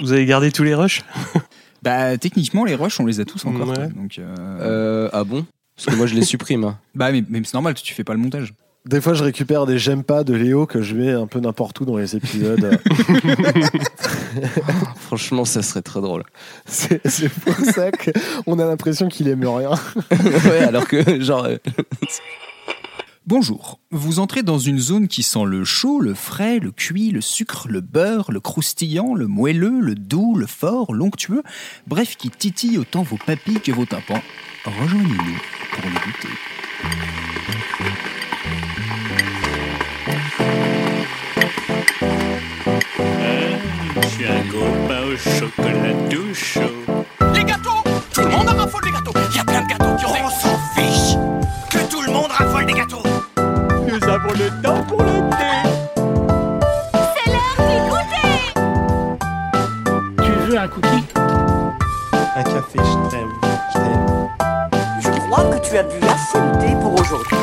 Vous avez gardé tous les rushs Bah, techniquement, les rushs, on les a tous encore. Ouais. Donc, euh, Euh, ah bon? Parce que moi, je les supprime. hein. Bah, mais, mais c'est normal, tu fais pas le montage. Des fois, je récupère des j'aime pas de Léo que je mets un peu n'importe où dans les épisodes. Franchement, ça serait très drôle. c'est c'est pour ça qu'on a l'impression qu'il aime rien. ouais, alors que, genre. Euh, Bonjour. Vous entrez dans une zone qui sent le chaud, le frais, le cuit, le sucre, le beurre, le croustillant, le moelleux, le doux, le fort, l'onctueux, bref, qui titille autant vos papilles que vos tympans. Rejoignez-nous pour le goûter. Chaud. Un café, je t'aime. Je t'aime. Je crois que tu as bu assez de thé pour aujourd'hui.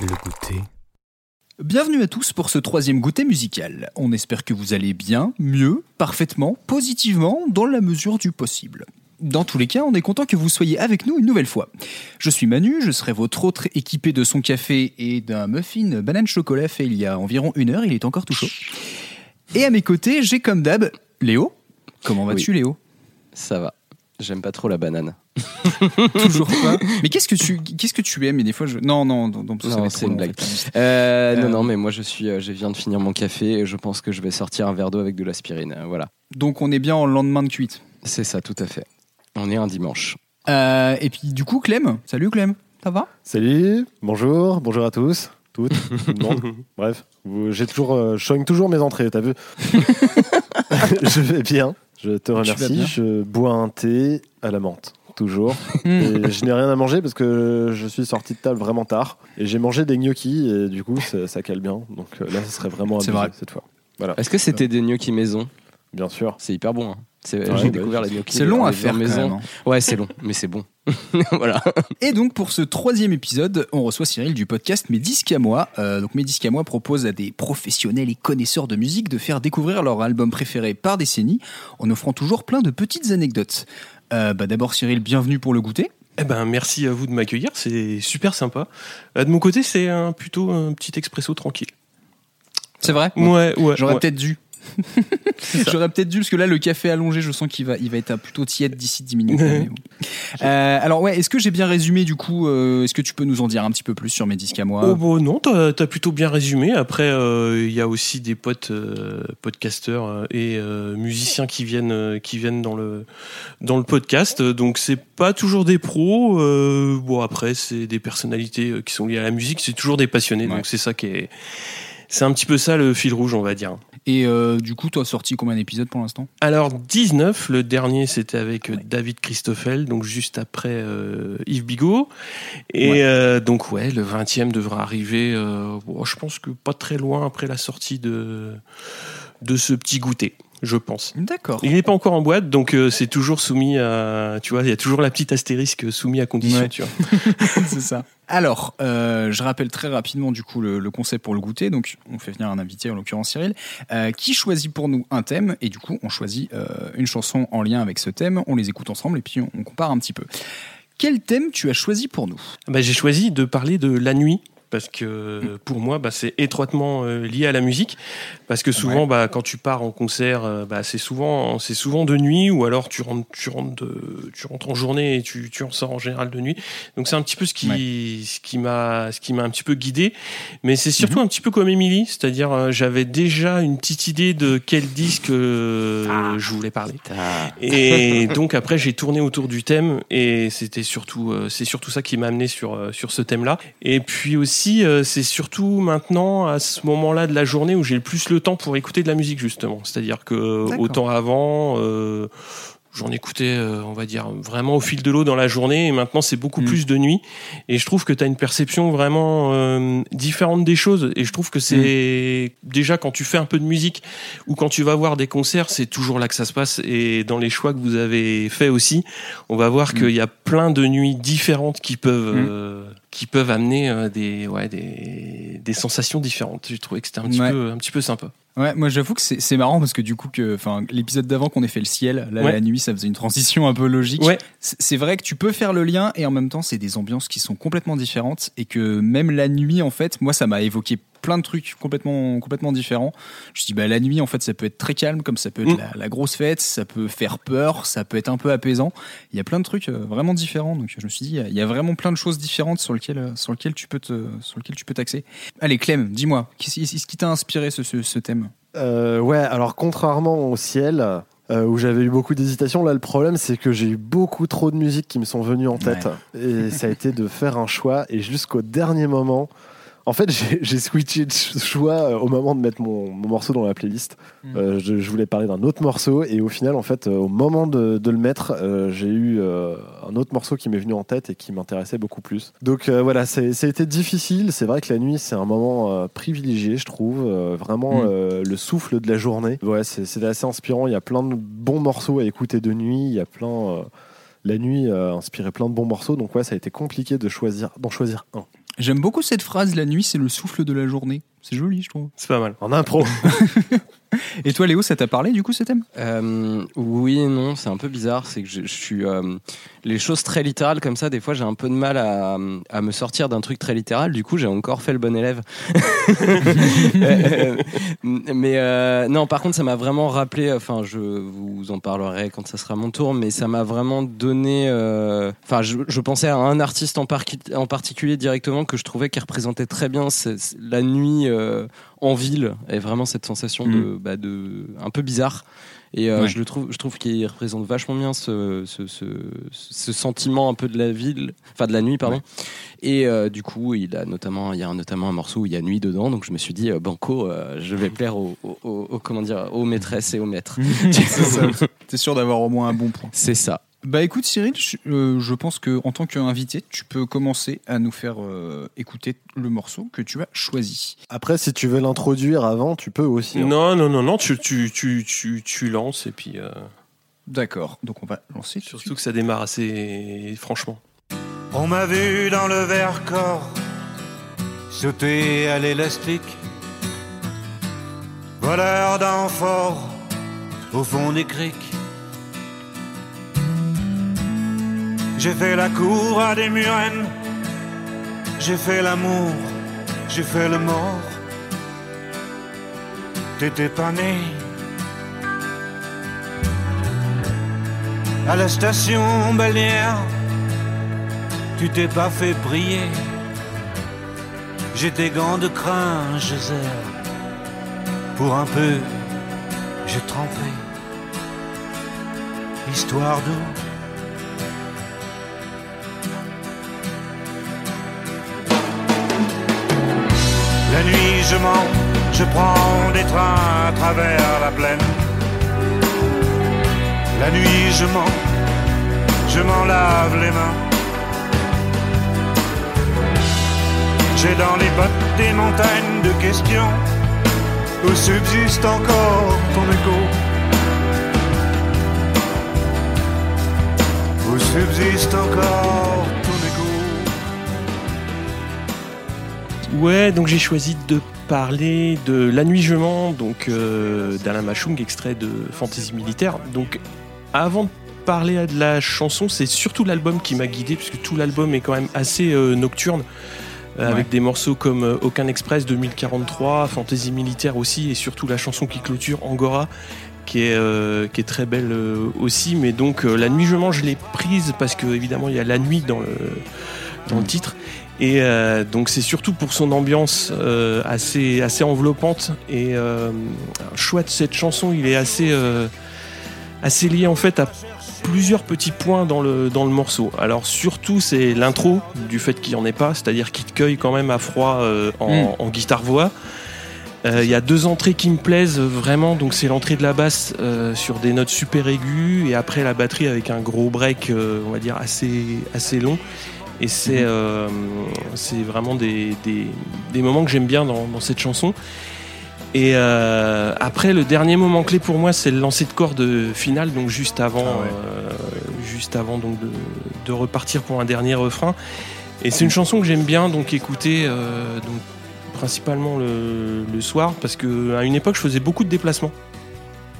Le goûter. Bienvenue à tous pour ce troisième goûter musical. On espère que vous allez bien, mieux, parfaitement, positivement, dans la mesure du possible. Dans tous les cas, on est content que vous soyez avec nous une nouvelle fois. Je suis Manu, je serai votre autre équipé de son café et d'un muffin banane chocolat fait il y a environ une heure, il est encore tout chaud. Et à mes côtés, j'ai comme d'hab Léo. Comment vas-tu Léo? Ça va. J'aime pas trop la banane. Toujours pas. Mais qu'est-ce que tu qu'est-ce que tu aimes? Et des fois je non non non, non, c'est une long, en blague. fait. Euh, Euh, Non, non, mais moi, je suis, euh, je viens de finir mon café et je pense que je vais sortir un verre d'eau avec de l'aspirine. euh, Voilà. Donc on est bien en lendemain de cuite. C'est ça, tout à fait. On est un dimanche. Euh, et puis du coup Clem, salut Clem, ça va? Salut, bonjour, bonjour à tous, toutes, tout le monde. Bref, j'ai toujours, euh, je soigne toujours mes entrées, t'as vu Je vais bien, je te remercie. Je bois un thé à la menthe, toujours. Hmm. Et je n'ai rien à manger parce que je suis sorti de table vraiment tard. Et j'ai mangé des gnocchis et du coup, ça, ça cale bien. Donc euh, là, ce serait vraiment C'est abusé vrai. cette fois. Est-ce que c'était des gnocchis maison? Bien sûr. C'est hyper bon. hein. C'est- Ouais, J'ai bah, découvert les gnocchis. C'est long à faire maison. même, hein. Ouais, c'est long, mais c'est bon. voilà. Et donc pour ce troisième épisode, on reçoit Cyril du podcast Mes disques à moi. Euh, donc Mes disques à moi propose à des professionnels et connaisseurs de musique de faire découvrir leur album préféré par décennie, en offrant toujours plein de petites anecdotes. Euh, bah D'abord Cyril, bienvenue pour le goûter. Eh ben, merci à vous de m'accueillir, c'est super sympa. Euh, de mon côté, c'est un, plutôt un petit expresso tranquille. C'est vrai? Ouais, ouais. J'aurais ouais. peut-être dû. J'aurais peut-être dû parce que là le café allongé, je sens qu'il va, il va être plutôt tiède d'ici 10 minutes. Ouais. Mais bon. Euh, alors ouais, est-ce que j'ai bien résumé du coup euh, Est-ce que tu peux nous en dire un petit peu plus sur mes disques à moi? Oh bon, non, t'as as plutôt bien résumé. Après, euh, il y a aussi des potes podcasteurs et musiciens qui viennent, qui viennent dans le dans le podcast. Donc c'est pas toujours des pros. bon après, c'est des personnalités qui sont liées à la musique. C'est toujours des passionnés. Ouais. Donc c'est ça qui est. C'est un petit peu ça le fil rouge, on va dire. Et euh, du coup, tu as sorti combien d'épisodes pour l'instant? Alors 19, le dernier c'était avec euh, Ouais. David Christoffel, donc juste après euh, Yves Bigot. Et Ouais. euh, donc ouais, le 20e devra arriver, euh, bon, je pense que pas très loin après la sortie de, de ce petit goûter, je pense. D'accord. Il n'est pas encore en boîte, donc euh, c'est toujours soumis à, tu vois, il y a toujours la petite astérisque soumis à condition, Ouais. tu vois. c'est ça. Alors, euh, je rappelle très rapidement du coup le, le concept pour le goûter. Donc, on fait venir un invité, en l'occurrence Cyril, euh, qui choisit pour nous un thème et du coup, on choisit une chanson en lien avec ce thème. On les écoute ensemble et puis on, on compare un petit peu. Quel thème tu as choisi pour nous? Bah, j'ai choisi de parler de la nuit parce que pour moi bah, c'est étroitement euh, lié à la musique. Parce que souvent Ouais. bah, quand tu pars en concert euh, bah, c'est souvent c'est souvent de nuit ou alors tu rentres tu rentres de- tu rentres en journée et tu, tu en sors en général de nuit. Donc c'est un petit peu ce qui ce qui m'a ce qui m'a un petit peu guidé. Mais c'est surtout un petit peu comme Émilie. C'est-à-dire euh, j'avais déjà une petite idée de quel disque euh, je voulais parler. Et donc après j'ai tourné autour du thème et c'était surtout c'est surtout ça qui m'a amené sur sur ce thème-là. Et puis aussi euh, c'est surtout maintenant à ce moment-là de la journée où j'ai le plus le temps pour écouter de la musique justement. C'est-à-dire que D'accord. autant avant euh, J'en écoutais, euh, on va dire, vraiment au fil de l'eau dans la journée, et maintenant c'est beaucoup Mm. plus de nuit. Et je trouve que tu as une perception vraiment euh, différente des choses. Et je trouve que c'est déjà quand tu fais un peu de musique ou quand tu vas voir des concerts, c'est toujours là que ça se passe. Et dans les choix que vous avez fait aussi, on va voir Mm. qu'il y a plein de nuits différentes qui peuvent, Mm. euh, qui peuvent amener euh, des, ouais, des, des sensations différentes. J'ai trouvé que c'était un, petit Ouais. peu- un petit peu sympa. Ouais, moi j'avoue que c'est marrant parce que du coup, que, l'épisode d'avant qu'on ait fait le ciel, là Ouais. la nuit, ça faisait une transition un peu logique. Ouais. C'est vrai que tu peux faire le lien et en même temps, c'est des ambiances qui sont complètement différentes et que même la nuit, en fait, moi, ça m'a évoqué plein de trucs complètement, complètement différents. Je me suis dit, bah, la nuit, en fait, ça peut être très calme, comme ça peut être Mm. la, la grosse fête, ça peut faire peur, ça peut être un peu apaisant. Il y a plein de trucs euh, vraiment différents. Donc, je me suis dit, il y a- vraiment plein de choses différentes sur lesquelles, euh, sur lesquelles tu peux te, sur lesquelles tu peux t'axer. Allez, Clem, dis-moi, qu'est-ce qu'est-ce qui t'a inspiré ce, ce, ce thème? Euh, ouais, alors contrairement au ciel, euh, où j'avais eu beaucoup d'hésitation, là le problème c'est que j'ai eu beaucoup trop de musiques qui me sont venues en tête. Et ça a été de faire un choix, et jusqu'au dernier moment, en fait j'ai switché de choix euh, au moment de mettre mon, mon morceau dans la playlist. Euh, je, je voulais parler d'un autre morceau, et au final, en fait, euh, au moment de, de le mettre, euh, j'ai eu euh, un autre morceau qui m'est venu en tête et qui m'intéressait beaucoup plus. Donc euh, voilà, c'est- ça a été difficile. C'est vrai que la nuit, c'est un moment euh, privilégié, je trouve. Euh, vraiment Mm. euh, le souffle de la journée. Ouais, c'est assez inspirant. Il y a plein de bons morceaux à écouter de nuit. Il y a plein. euh, la nuit a inspiré plein de bons morceaux. Donc ouais, ça a été compliqué de choisir, d'en choisir un. J'aime beaucoup cette phrase, la nuit, c'est le souffle de la journée. C'est joli, je trouve. C'est pas mal. En impro. Et toi, Léo, ça t'a parlé du coup ce thème? Euh, oui et non, c'est un peu bizarre. C'est que je, je suis euh, les choses très littérales comme ça. Des fois, j'ai un peu de mal à, à me sortir d'un truc très littéral. Du coup, j'ai encore fait le bon élève. Euh, mais euh, non, par contre, ça m'a vraiment rappelé. Enfin, je vous en parlerai quand ça sera mon tour. Mais ça m'a vraiment donné. euh, Enfin, je, je pensais à un artiste en, parqui- en particulier directement que je trouvais qui représentait très bien la nuit euh, en ville et vraiment cette sensation de, bah, de un peu bizarre. Et euh, Ouais. je le trouve, je trouve qu'il représente vachement bien ce, ce, ce, ce sentiment un peu de la ville, enfin de la nuit, pardon. Et euh, du coup, il a notamment, il y a notamment un morceau où il y a nuit dedans, donc je me suis dit, euh, Banco, euh, je vais plaire aux, aux- aux- aux- comment dire, aux maîtresses et aux maîtres. T'es sûr d'avoir au moins un bon point. C'est ça. Bah écoute Cyril, je, euh, je pense que en tant qu'invité, tu peux commencer à nous faire euh, écouter le morceau que tu as choisi. Après, si tu veux l'introduire avant, tu peux aussi. hein. Non, non, non, non, tu, tu, tu, tu, tu lances et puis euh, D'accord, donc on va lancer. tout de surtout que ça démarre assez franchement. On m'a vu dans le Vercors sauter à l'élastique, voleur d'amphores au fond des criques. J'ai fait la cour à des murennes, j'ai fait l'amour, j'ai fait le mort. T'étais pas né. À la station balnéaire, tu t'es pas fait briller. J'ai tes gants de crin, serre. Pour un peu, j'ai trempé. Histoire d'eau. Je mens, je prends des trains à travers la plaine. La nuit, je mens, je m'en lave les mains. J'ai dans les bottes des montagnes de questions où subsiste encore ton écho. Où subsiste encore. Ouais, donc j'ai choisi de parler de La Nuit donc euh, d'Alain Machung, extrait de Fantasy Militaire. Donc avant de parler de la chanson, c'est surtout l'album qui m'a guidé, puisque tout l'album est quand même assez euh, nocturne, euh, Ouais. avec des morceaux comme Aucun Express 2043, Fantasy Militaire aussi, et surtout la chanson qui clôture Angora. Qui est, qui est très belle aussi, mais donc la nuit je mens, je l'ai prise parce que évidemment il y a la nuit dans le, dans le titre, et euh, donc c'est surtout pour son ambiance euh, assez, assez enveloppante et euh, de cette chanson, il est assez, euh, assez lié en fait à plusieurs petits points dans le, dans le morceau. Alors surtout c'est l'intro du fait qu'il n'y en ait pas, c'est-à-dire qu'il te cueille quand même à froid euh, en, en guitare-voix. Euh, Il y a deux entrées qui me plaisent vraiment, donc c'est l'entrée de la basse euh, sur des notes super aiguës et après la batterie avec un gros break, euh, on va dire assez, assez long. Et c'est euh, c'est vraiment des, des, des moments que j'aime bien dans, dans cette chanson. Et euh, après, le dernier moment clé pour moi, c'est le lancer de corde final, donc juste avant, Ah ouais. euh, juste avant donc de, de repartir pour un dernier refrain. Et c'est une chanson que j'aime bien donc écouter euh, donc, principalement le, le soir parce que à une époque je faisais beaucoup de déplacements.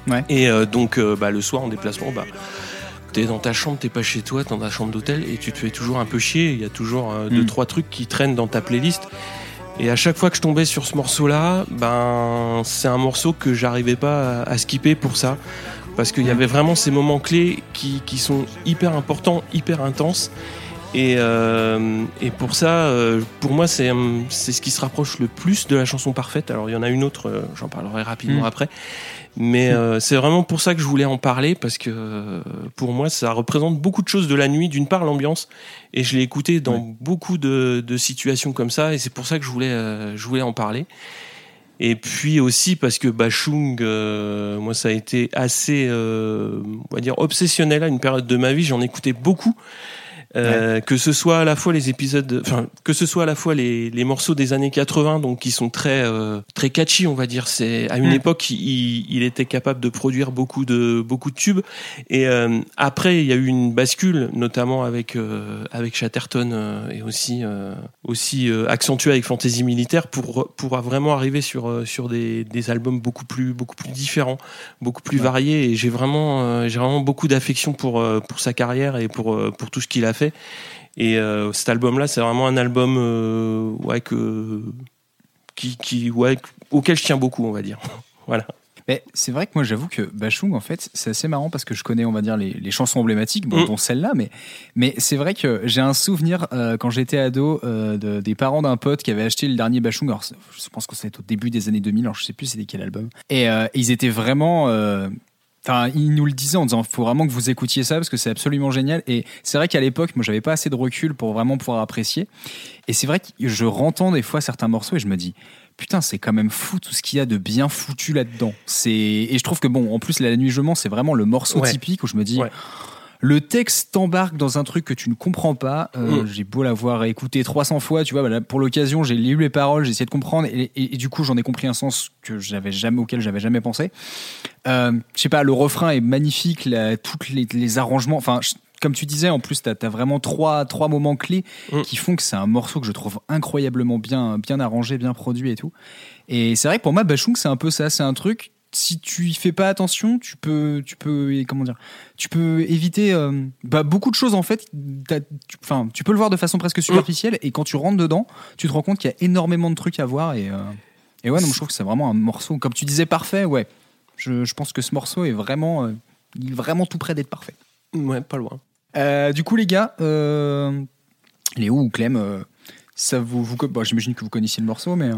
Ouais. Et euh, donc euh, bah, le soir en déplacement, bah, t'es dans ta chambre, t'es pas chez toi, t'es dans ta chambre d'hôtel et tu te fais toujours un peu chier. Il y a toujours euh, deux Mm. trois trucs qui traînent dans ta playlist. Et à chaque fois que je tombais sur ce morceau-là, ben c'est un morceau que j'arrivais pas à, à skipper pour ça, parce qu'il y avait vraiment ces moments clés qui, qui sont hyper importants, hyper intenses. Et, euh, et pour ça, euh, pour moi, c'est c'est ce qui se rapproche le plus de la chanson parfaite. Alors il y en a une autre, euh, j'en parlerai rapidement Mm. après. Mais euh, c'est vraiment pour ça que je voulais en parler parce que euh, pour moi ça représente beaucoup de choses de la nuit. D'une part l'ambiance et je l'ai écouté dans Ouais. beaucoup de, de situations comme ça et c'est pour ça que je voulais euh, je voulais en parler. Et puis aussi parce que Bachung, euh, moi ça a été assez, euh, on va dire obsessionnel à une période de ma vie. J'en écoutais beaucoup. Euh, que ce soit à la fois les épisodes, enfin que ce soit à la fois les, les morceaux des années 80, donc qui sont très euh, très catchy, on va dire. C'est à une Mm. époque il, il était capable de produire beaucoup de beaucoup de tubes. Et euh, après il y a eu une bascule, notamment avec euh, avec Chatterton euh, et aussi euh, aussi euh, accentué avec Fantasy Militaire pour pour vraiment arriver sur sur des, des albums beaucoup plus beaucoup plus différents, beaucoup plus Ouais. variés. Et j'ai vraiment euh, j'ai vraiment beaucoup d'affection pour pour sa carrière et pour pour tout ce qu'il a fait. Et euh, cet album-là, c'est vraiment un album euh, ouais, que, qui, qui, ouais, auquel je tiens beaucoup, on va dire. voilà. Mais c'est vrai que moi j'avoue que Bachung en fait c'est assez marrant parce que je connais on va dire les, les chansons emblématiques dont, Mm. dont celle-là mais mais c'est vrai que j'ai un souvenir euh, quand j'étais ado euh, de- des parents d'un pote qui avait acheté le dernier Bachung alors je pense que c'était au début des années 2000 alors je sais plus c'était quel album et euh, ils étaient vraiment Enfin, ils nous le disaient en disant faut vraiment que vous écoutiez ça parce que c'est absolument génial. Et c'est vrai qu'à l'époque, moi, j'avais pas assez de recul pour vraiment pouvoir apprécier. Et c'est vrai que je rentends des fois certains morceaux et je me dis putain, c'est quand même fou tout ce qu'il y a de bien foutu là-dedans. C'est et je trouve que bon, en plus la nuit je mens, c'est vraiment le morceau Ouais. typique où je me dis. Ouais. Le texte t'embarque dans un truc que tu ne comprends pas. Euh, Mm. J'ai beau l'avoir écouté 300 fois, tu vois. bah là, pour l'occasion, j'ai lu les paroles, j'ai essayé de comprendre, et, et- et du coup, j'en ai compris un sens que j'avais jamais, auquel j'avais jamais pensé. Euh, je sais pas, le refrain est magnifique, la, toutes les, les arrangements. Enfin, comme tu disais, en plus, t'as as vraiment trois, trois moments clés Mm. qui font que c'est un morceau que je trouve incroyablement bien, bien arrangé, bien produit et tout. Et c'est vrai que pour moi, Bachung, c'est un peu ça. C'est un truc. Si tu y fais pas attention, tu peux, tu peux, comment dire, tu peux éviter euh, bah, beaucoup de choses en fait. Tu- Enfin, tu peux le voir de façon presque superficielle, et quand tu rentres dedans, tu te rends compte qu'il y a énormément de trucs à voir. Et, euh, et ouais, donc je trouve que c'est vraiment un morceau, comme tu disais, parfait. Ouais, je, je pense que ce morceau est vraiment, euh, il est vraiment tout près d'être parfait. Ouais, pas loin. Du coup, les gars, Léo ou Clem, ça vous, vous j'imagine que vous connaissiez le morceau, mais euh,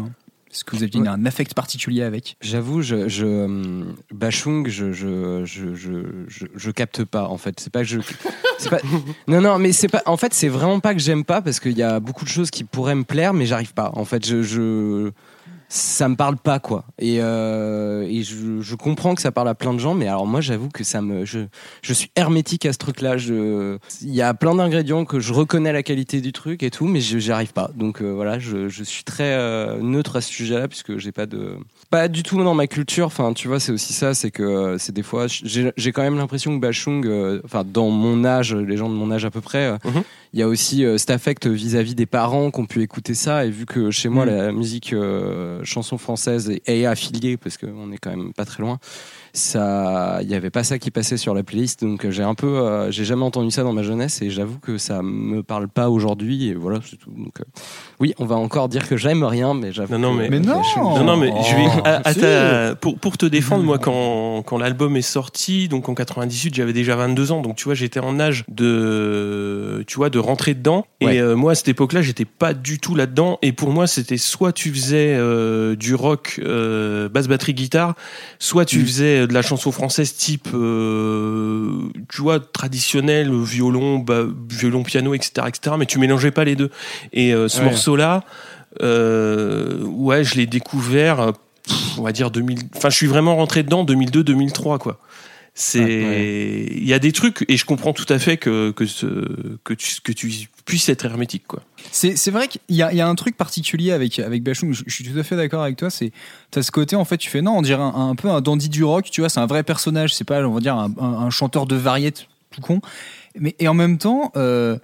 est-ce que vous aviez Ouais. un affect particulier avec J'avoue, je, je Bachung, je, je, je, je, je, je capte pas en fait. C'est pas que je, pas, non non, mais c'est pas. En fait, c'est vraiment pas que j'aime pas parce qu'il y a beaucoup de choses qui pourraient me plaire, mais j'arrive pas. En fait, je, ça me parle pas quoi. Et, euh, et je, je comprends que ça parle à plein de gens, mais alors moi, j'avoue que ça me, je, je suis hermétique à ce truc-là. Je, il y a plein d'ingrédients que je reconnais la qualité du truc et tout, mais j'y arrive pas. Donc euh, voilà, je, je suis très euh, neutre à ce sujet-là puisque j'ai pas de, pas du tout dans ma culture. Enfin, tu vois, c'est aussi ça, c'est que euh, c'est des fois, j'ai quand même l'impression que Bachung, euh, enfin, dans mon âge, les gens de mon âge à peu près, euh, il y a aussi euh, cet affect vis-à-vis des parents qui ont pu écouter ça. Et vu que chez moi, Mhm. la musique euh, chanson française est, est affiliée, parce qu'on est quand même pas très loin, ça, il y avait pas ça qui passait sur la playlist. Donc j'ai un peu, euh, j'ai jamais entendu ça dans ma jeunesse et j'avoue que ça me parle pas aujourd'hui. Et voilà, c'est tout. Donc euh, oui, on va encore dire que j'aime rien, mais j'avoue. Non, non, que, mais- Mais non Non, non, mais je vais. Oh, à- à si. ta- pour, pour te défendre, moi, quand, quand l'album est sorti, donc en 98, j'avais déjà 22 ans. Donc, tu vois, j'étais en âge de. Tu vois, de rentrer dedans. Ouais. Et euh, moi, à cette époque-là, j'étais pas du tout là-dedans. Et pour moi, c'était soit tu faisais euh, du rock, euh, basse, batterie, guitare, soit tu Mm. De la chanson française type. euh, tu vois, traditionnel, violon, bah, violon, piano, etc., etc. Mais tu mélangeais pas les deux. Et euh, ce Ouais. morceau-là. Euh, ouais, je l'ai découvert, euh, pff, on va dire 2000. Enfin, je suis vraiment rentré dedans 2002-2003, quoi. C'est, Ouais, il y a des trucs et je comprends tout à fait que que ce, que tu que tu puisses être hermétique, quoi. C'est c'est vrai qu'il y a, il y a un truc particulier avec, avec Bachung, je, je suis tout à fait d'accord avec toi, c'est t'as ce côté en fait, tu fais non, on dirait un, un peu un dandy du rock, tu vois, c'est un vrai personnage, c'est pas, on va dire, un, un- un chanteur de variété tout con, mais et en même temps, euh,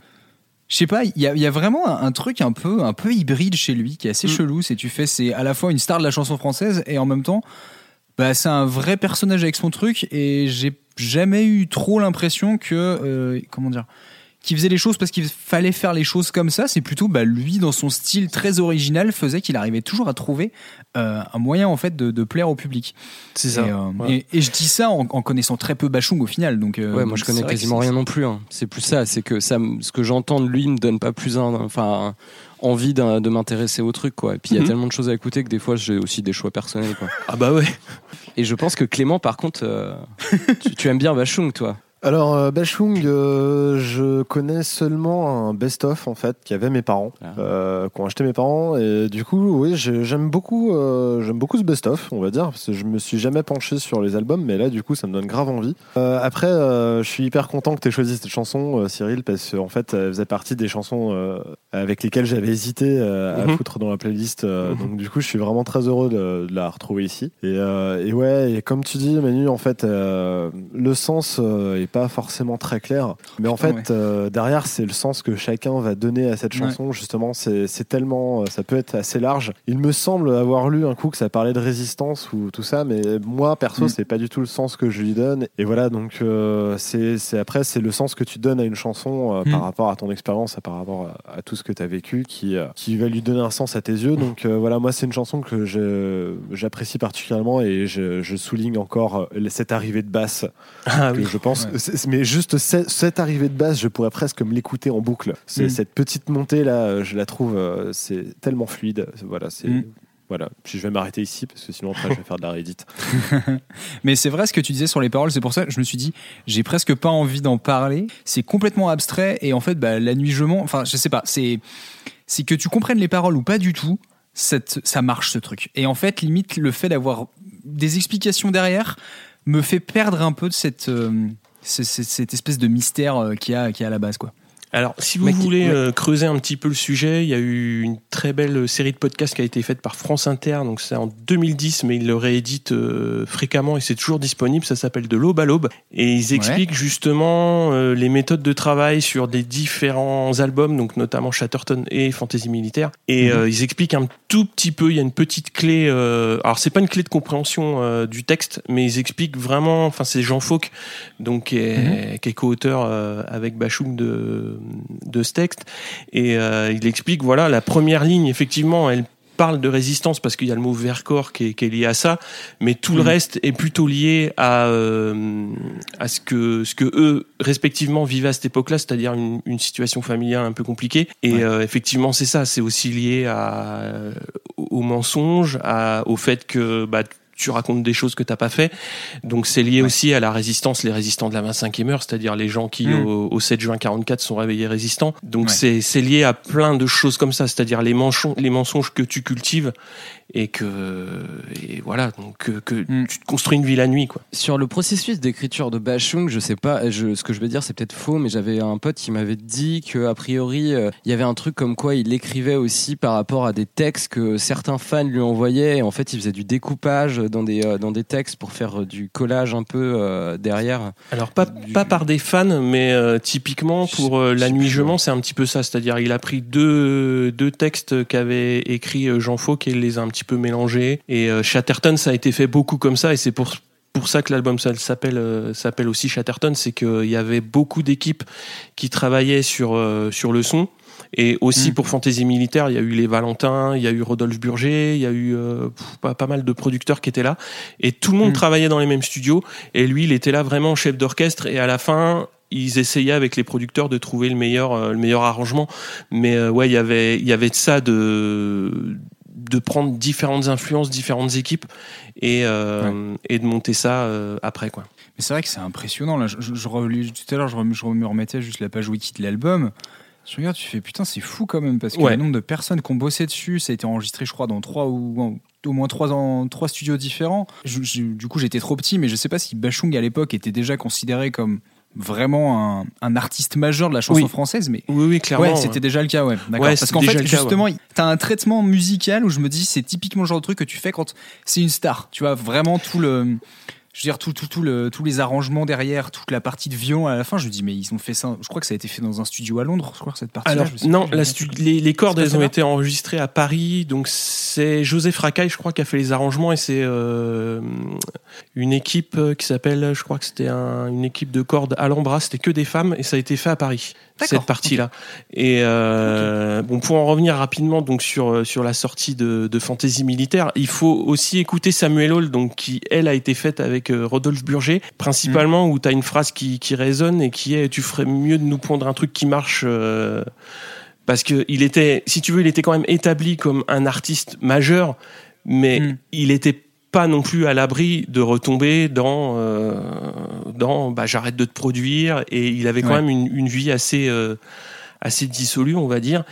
Je sais pas, il y, a- il y a vraiment un, un truc un peu, un peu hybride chez lui qui est assez Mm. chelou. C'est tu fais, c'est à la fois une star de la chanson française et en même temps, bah, c'est un vrai personnage avec son truc. Et j'ai jamais eu trop l'impression que, euh, comment dire, qu'il faisait les choses parce qu'il fallait faire les choses comme ça. C'est plutôt, bah, lui dans son style très original faisait qu'il arrivait toujours à trouver euh, un moyen en fait de, de plaire au public. C'est Et, ça. euh, Ouais. et, et je dis ça en, en connaissant très peu Bachung au final. Donc, euh, Ouais, moi donc je connais quasiment rien non plus. hein. C'est plus ça, c'est que ça, ce que j'entends de lui me donne pas plus un, enfin envie de m'intéresser au truc quoi. Et puis il y a Mhm. tellement de choses à écouter que des fois j'ai aussi des choix personnels quoi. Ah bah ouais. Et je pense que Clément par contre, euh, tu, tu aimes bien Bachung toi. Alors, euh, Bachung, euh, je connais seulement un best-of en fait qui avait mes parents, Ah. euh, qui ont acheté mes parents, et du coup, oui, j'ai- j'aime beaucoup, euh, j'aime beaucoup ce best-of, on va dire, parce que je me suis jamais penché sur les albums, mais là, du coup, ça me donne grave envie. Après, je suis hyper content que tu aies choisi cette chanson, Cyril, parce qu'en fait, elle faisait partie des chansons avec lesquelles j'avais hésité à Mhm. foutre dans la playlist, Mhm. donc du coup, je suis vraiment très heureux de, de la retrouver ici. Et, et ouais, et comme tu dis, Manu, en fait, le sens est pas forcément très clair, mais en fait, euh, derrière, c'est le sens que chacun va donner à cette Ouais. chanson. Justement, c'est tellement, euh, ça peut être assez large. Il me semble avoir lu un coup que ça parlait de résistance ou tout ça, mais moi, perso, Mm. c'est pas du tout le sens que je lui donne. Et voilà, donc euh, c'est après, c'est le sens que tu donnes à une chanson euh, Mm. par rapport à ton expérience, par rapport à, à tout ce que tu as vécu, qui, qui va lui donner un sens à tes yeux. Donc voilà, moi, c'est une chanson que j'apprécie particulièrement et je, je souligne encore cette arrivée de basse Ah que oui. je pense. Ouais. Mais juste ce- cette arrivée de basse, je pourrais presque me l'écouter en boucle. C'est Mm. cette petite montée là, euh, je la trouve, euh, c'est tellement fluide. Voilà, c'est. Mm. Voilà, puis je vais m'arrêter ici parce que sinon après je vais faire de la réédite. Mais c'est vrai ce que tu disais sur les paroles, c'est pour ça que je me suis dit, j'ai presque pas envie d'en parler. C'est complètement abstrait et en fait, bah, la nuit je mens. Enfin, je sais pas, c'est c'est que tu comprennes les paroles ou pas du tout, cette- ça marche ce truc. Et en fait, limite, le fait d'avoir des explications derrière me fait perdre un peu de cette, euh, cette espèce de mystère euh, qu'il y, a, a à la base. Quoi. Alors, si vous Mec, voulez euh, creuser un petit peu le sujet, il y a eu une très belle série de podcasts qui a été faite par France Inter. Donc, c'est en 2010, mais ils le rééditent euh, fréquemment et c'est toujours disponible. Ça s'appelle De l'aube à l'aube. Et ils expliquent justement euh, les méthodes de travail sur des différents albums, donc notamment Chatterton et Fantasy Militaire. Et euh, ils expliquent un tout petit peu. Il y a une petite clé. euh, alors, c'est pas une clé de compréhension euh, du texte, mais ils expliquent vraiment. Enfin, c'est Jean Fauque, donc qui est, qui est co-auteur euh, avec Bachung de de ce texte et euh, il explique voilà la première ligne effectivement elle parle de résistance parce qu'il y a le mot vercors qui est, qui est lié à ça mais tout le Mhm. reste est plutôt lié à euh, à ce que ce que eux respectivement vivaient à cette époque-là c'est-à-dire une, une situation familiale un peu compliquée et Ouais. euh, effectivement c'est ça c'est aussi lié à euh, au mensonge à au fait que bah tu racontes des choses que t'as pas fait donc c'est lié Ouais. aussi à la résistance les résistants de la 25e heure c'est-à-dire les gens qui Mm. au, au 7 juin 44 sont réveillés résistants donc Ouais. c'est c'est lié à plein de choses comme ça c'est-à-dire les mensonges les mensonges que tu cultives et que et voilà donc que, que Mm. tu te construis une vie la nuit quoi Sur le processus d'écriture de Bachung, je sais pas, je, ce que je veux dire c'est peut-être faux, mais j'avais un pote qui m'avait dit que a priori euh, il y avait un truc comme quoi il écrivait aussi par rapport à des textes que certains fans lui envoyaient. Et en fait, il faisait du découpage dans des euh, dans des textes pour faire euh, du collage un peu euh, derrière. Alors pas, Du- pas par des fans, mais euh, typiquement pour euh, La Nuit c'est un petit peu ça. C'est-à-dire il a pris deux, deux textes qu'avait écrit euh, Jean Fauque et les a un petit peu mélangés. Et euh, Chatterton, ça a été fait beaucoup comme ça et c'est pour pour ça que l'album s'appelle euh, s'appelle aussi Chatterton, c'est qu'il y avait beaucoup d'équipes qui travaillaient sur euh, sur le son. Et aussi pour Fantasy Militaire, il y a eu les Valentins, il y a eu Rodolphe Burger, il y a eu euh, pas, pas mal de producteurs qui étaient là. Et tout le monde Mm. travaillait dans les mêmes studios. Et lui, il était là vraiment chef d'orchestre. Et à la fin, ils essayaient avec les producteurs de trouver le meilleur, euh, le meilleur arrangement. Mais euh, ouais, il y avait, il y avait de ça de de prendre différentes influences, différentes équipes et et de monter ça après quoi. Mais c'est vrai que c'est impressionnant. Là, je, je, je tout à l'heure, je, je me remettais juste la page wiki de l'album. Je regarde, tu fais putain, c'est fou quand même parce que Ouais. le nombre de personnes qui ont bossé dessus, ça a été enregistré, je crois, dans trois ou au moins trois, en, trois studios différents. Je- je- du coup, j'étais trop petit, mais je sais pas si Bachung à l'époque était déjà considéré comme vraiment un, un artiste majeur de la chanson Oui. française, mais Oui, oui, clairement. ouais, c'était déjà le cas, ouais. Parce qu'en fait, cas, justement, t'as un traitement musical où je me dis, c'est typiquement le genre de truc que tu fais quand c'est une star. Tu vois, vraiment tout le je veux dire, tout, tout, tout le, tous les arrangements derrière, toute la partie de violon à la fin, je me dis, mais ils ont fait ça. Je crois que ça a été fait dans un studio à Londres, je crois que cette partie Alors, non, la les, les cordes, elles ont été enregistrées à Paris. Donc, c'est Joseph Racaille, je crois, qui a fait les arrangements. Et c'est euh, une équipe euh, qui s'appelle, je crois que c'était un- une équipe de cordes à l'embras. C'était que des femmes. Et ça a été fait à Paris, cette partie-là. Et euh, bon, pour en revenir rapidement donc sur, euh, sur la sortie de, de Fantasy Militaire, il faut aussi écouter Samuel Hall, donc, qui, elle, a été faite avec euh, Rodolphe Burger, principalement, où tu as une phrase qui, qui résonne et qui est Tu ferais mieux de nous prendre un truc qui marche. euh, parce que il était, si tu veux, il était quand même établi comme un artiste majeur, mais Mm. il était pas non plus à l'abri de retomber dans euh, dans bah, j'arrête de te produire et il avait quand Ouais. même une, une vie assez euh, assez dissolue on va dire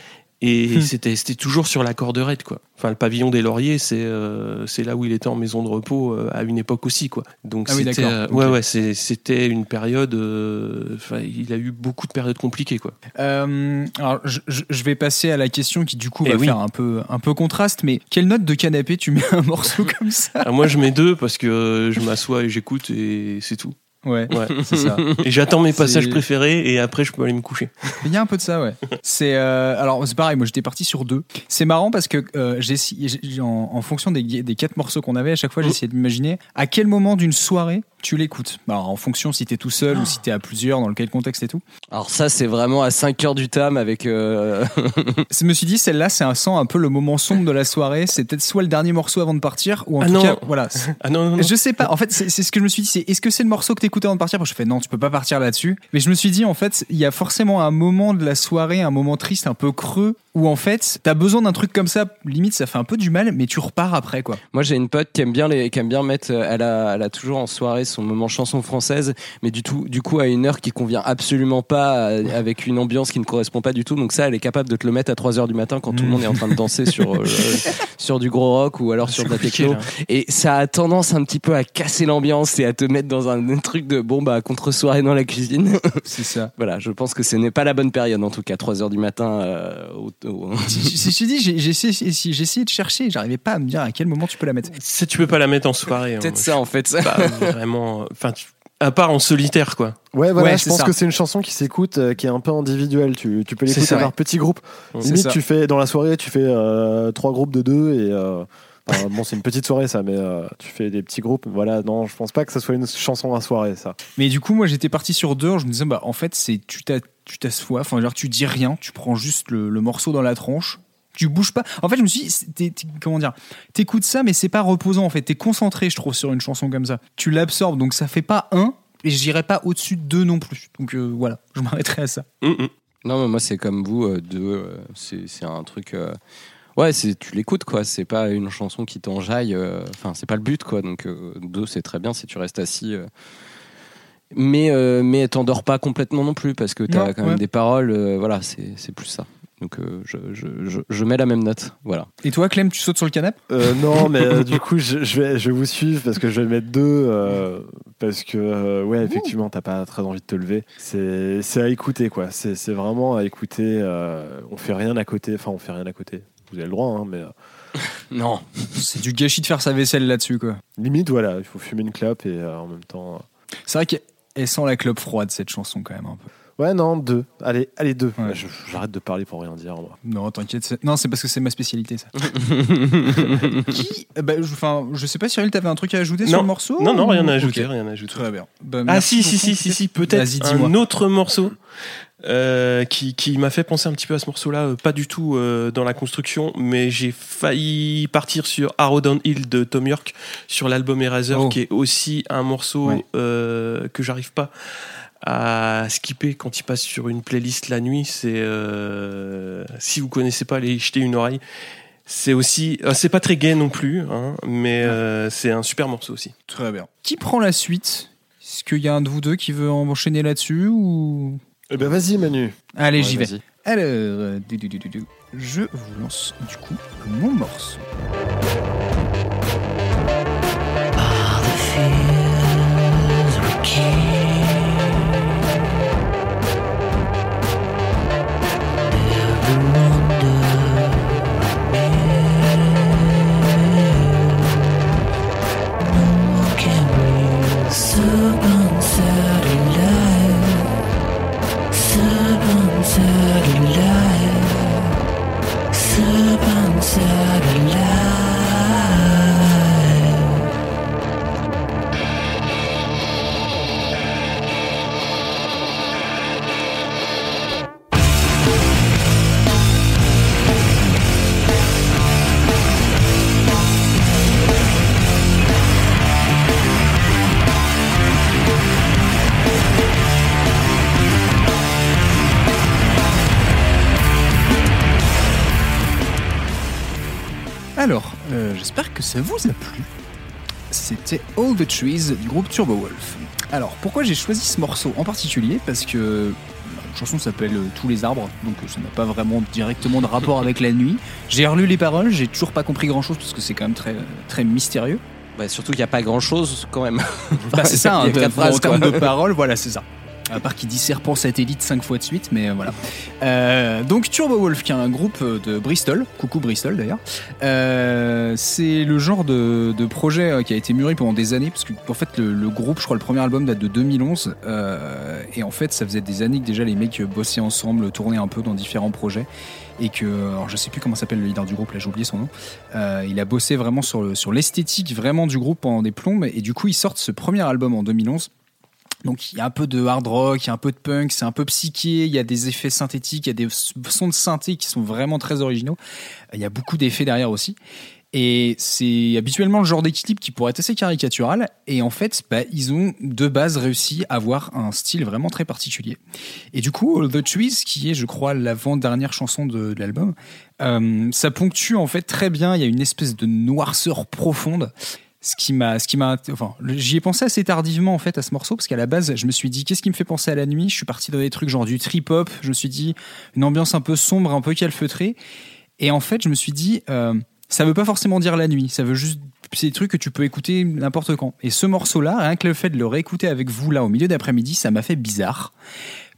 et Hmm. c'était c'était toujours sur la corde raide quoi enfin le pavillon des lauriers c'est euh, c'est là où il était en maison de repos euh, à une époque aussi quoi donc Ah c'était euh, ouais ouais c'est- c'était une période euh, enfin il a eu beaucoup de périodes compliquées quoi Euh, alors, je, je- vais passer à la question qui, du coup, Eh va oui. faire un peu, un peu contraste, mais quelle note de canapé tu mets à un morceau comme ça? Alors moi je mets deux parce que je m'assois et j'écoute et c'est tout. Ouais, Ouais. c'est ça. Et j'attends mes C'est- passages préférés et après je peux aller me coucher. Il y a un peu de ça, ouais. C'est euh, alors c'est pareil. Moi, j'étais parti sur deux. C'est marrant parce que euh, j'ai en, en fonction des, des quatre morceaux qu'on avait, à chaque fois, j'essayais de m'imaginer à quel moment d'une soirée tu l'écoutes. Alors, en fonction si t'es tout seul ou si t'es à plusieurs, dans quel contexte et tout. Alors ça, c'est vraiment à 5 heures du tam avec... euh, Je me suis dit, celle-là, c'est un sent un peu le moment sombre de la soirée. C'est peut-être soit le dernier morceau avant de partir, ou en Ah tout non. cas, voilà. Ah non non non. Je sais pas. En fait, c'est ce que je me suis dit. C'est est-ce que c'est le morceau que t'écoutais avant de partir? Parce que je fais non, tu peux pas partir là-dessus. Mais je me suis dit en fait, il y a forcément un moment de la soirée, un moment triste, un peu creux, où en fait, t'as besoin d'un truc comme ça. Limite, ça fait un peu du mal, mais tu repars après quoi. Moi, j'ai une pote qui aime bien les, qui aime bien mettre. euh, Elle a, elle a toujours en soirée son moment chanson française, mais du tout, du coup, à une heure qui convient absolument pas, euh, avec une ambiance qui ne correspond pas du tout. Donc ça, elle est capable de te le mettre à 3 heures du matin quand tout le Mm. monde est en train de danser sur euh, sur du gros rock ou alors sur de la techno. là. Et ça a tendance un petit peu à casser l'ambiance et à te mettre dans un, un truc de bon bah contre soirée dans la cuisine. C'est ça. voilà, je pense que ce n'est pas la bonne période en tout cas, 3 heures du matin. euh, au- au- Si je t'ai dit, j'ai essayé, de chercher, j'arrivais pas à me dire à quel moment tu peux la mettre. Si tu peux pas la mettre en soirée. hein, Peut-être ça en fait. pas vraiment. Enfin tu- à part en solitaire quoi. Ouais, voilà, Ouais, je pense ça. que c'est une chanson qui s'écoute, euh, qui est un peu individuelle. Tu, tu peux l'écouter ça, par ouais. petits groupes. Limite, ça. tu fais dans la soirée, tu fais euh, trois groupes de deux et. Enfin, bon, c'est une petite soirée ça, mais euh, tu fais des petits groupes. Voilà, non, je pense pas que ça soit une chanson à soirée ça. Mais du coup, moi, j'étais parti sur deux. Je me disais, bah, en fait, c'est tu t'as- tu t'assois, enfin, genre, tu dis rien, tu prends juste le, le morceau dans la tronche, tu bouges pas. En fait, je me suis dit, c'est- t'es- t'es- comment dire, t'écoutes ça, mais c'est pas reposant, en fait. T'es concentré, je trouve, sur une chanson comme ça. Tu l'absorbes, donc ça fait pas un, et j'irai pas au-dessus de deux non plus. Donc euh, voilà, je m'arrêterai à ça. Hum, hum. Non, mais moi, c'est comme vous, euh, deux, euh, c'est c'est un truc. Ouais, c'est tu l'écoutes, quoi. C'est pas une chanson qui t'enjaille. euh, Enfin, c'est pas le but, quoi. Donc, euh, deux, c'est très bien si tu restes assis. euh. Mais, euh, mais t'endors pas complètement non plus, parce que t'as Non, quand même ouais. des paroles. euh, voilà, c'est c'est plus ça. Donc, euh, je, je, je, je mets la même note. Voilà. Et toi, Clem, tu sautes sur le canapé? Euh, non, mais euh, du coup, je, je vais, je vais vous suivre parce que je vais mettre deux. euh, parce que, euh, ouais, effectivement, t'as pas très envie de te lever. C'est c'est à écouter, quoi. C'est c'est vraiment à écouter. euh, on fait rien à côté. Enfin, on fait rien à côté. Vous avez le droit, hein, mais euh, Non. C'est du gâchis de faire sa vaisselle là-dessus, quoi. limite, voilà, il faut fumer une clope et euh, en même temps. euh, C'est vrai qu'elle sent la clope froide, cette chanson, quand même, un peu. Ouais, non, deux. Allez, allez, deux. Ouais. Je- J'arrête de parler pour rien dire, moi. Non, t'inquiète. c'est- Non, c'est parce que c'est ma spécialité, ça. Qui Eh ben, je, enfin, je sais pas, Cyril, t'avais un truc à ajouter sur le morceau Non non ou- rien à ajouter Ok. rien à ajouter. Très bien. Bah, Ah merci si si beaucoup. si si si peut-être Vas-y, dis-moi. un autre morceau euh, qui, qui m'a fait penser un petit peu à ce morceau-là, euh, pas du tout euh, dans la construction, mais j'ai failli partir sur Arrow Downhill de Tom York sur l'album Eraser, Oh. qui est aussi un morceau Ouais. euh, que j'arrive pas à skipper quand il passe sur une playlist la nuit. C'est si vous connaissez pas, allez jeter une oreille. C'est aussi, c'est pas très gay non plus, hein, mais c'est un super morceau aussi. Très bien. Qui prend la suite? Est-ce qu'il y a un de vous deux qui veut enchaîner là-dessus ou? Eh ben, vas-y, Manu. Allez, Ouais, j'y vais. vas-y. Alors, euh, du, du, du, du, du. je vous lance du coup mon morceau. J'espère que ça vous a plu. C'était All the Trees du groupe Turbo Wolf. Alors, pourquoi j'ai choisi ce morceau en particulier? Parce que la chanson s'appelle euh, Tous les arbres, donc euh, ça n'a pas vraiment directement de rapport avec la nuit. J'ai relu les paroles, j'ai toujours pas compris grand chose parce que c'est quand même très, très mystérieux. Bah, surtout qu'il n'y a pas grand chose quand même. Bah, c'est ça, hein, en phrases, termes quoi. de paroles, voilà, c'est ça. À part qu'il dit serpent satellite cinq fois de suite, mais euh, voilà. Euh, donc Turbo Wolf, qui est un groupe de Bristol, coucou Bristol d'ailleurs, euh, c'est le genre de, de projet euh, qui a été mûri pendant des années, parce que en fait le, le groupe, je crois le premier album date de 2011, euh, et en fait ça faisait des années que déjà les mecs bossaient ensemble, tournaient un peu dans différents projets, et que, alors je sais plus comment s'appelle le leader du groupe, là j'ai oublié son nom, euh, il a bossé vraiment sur le- sur l'esthétique vraiment du groupe pendant des plombes, et du coup ils sortent ce premier album en 2011. Donc il y a un peu de hard rock, il y a un peu de punk, c'est un peu psyché, il y a des effets synthétiques, il y a des sons de synthé qui sont vraiment très originaux. Il y a beaucoup d'effets derrière aussi. Et c'est habituellement le genre d'équilibre qui pourrait être assez caricatural. Et en fait, bah, ils ont de base réussi à avoir un style vraiment très particulier. Et du coup, the Trees, qui est, je crois, l'avant-dernière chanson de, de l'album, euh, ça ponctue en fait très bien. Il y a une espèce de noirceur profonde. Ce qui m'a, ce qui m'a, enfin, j'y ai pensé assez tardivement en fait à ce morceau parce qu'à la base, je me suis dit qu'est-ce qui me fait penser à la nuit? Je suis parti dans des trucs genre du trip hop. Je me suis dit une ambiance un peu sombre, un peu calfeutrée. Et en fait, je me suis dit, euh, ça veut pas forcément dire la nuit. Ça veut juste, c'est des trucs que tu peux écouter n'importe quand. Et ce morceau-là, rien que le fait de le réécouter avec vous là au milieu d'après-midi, ça m'a fait bizarre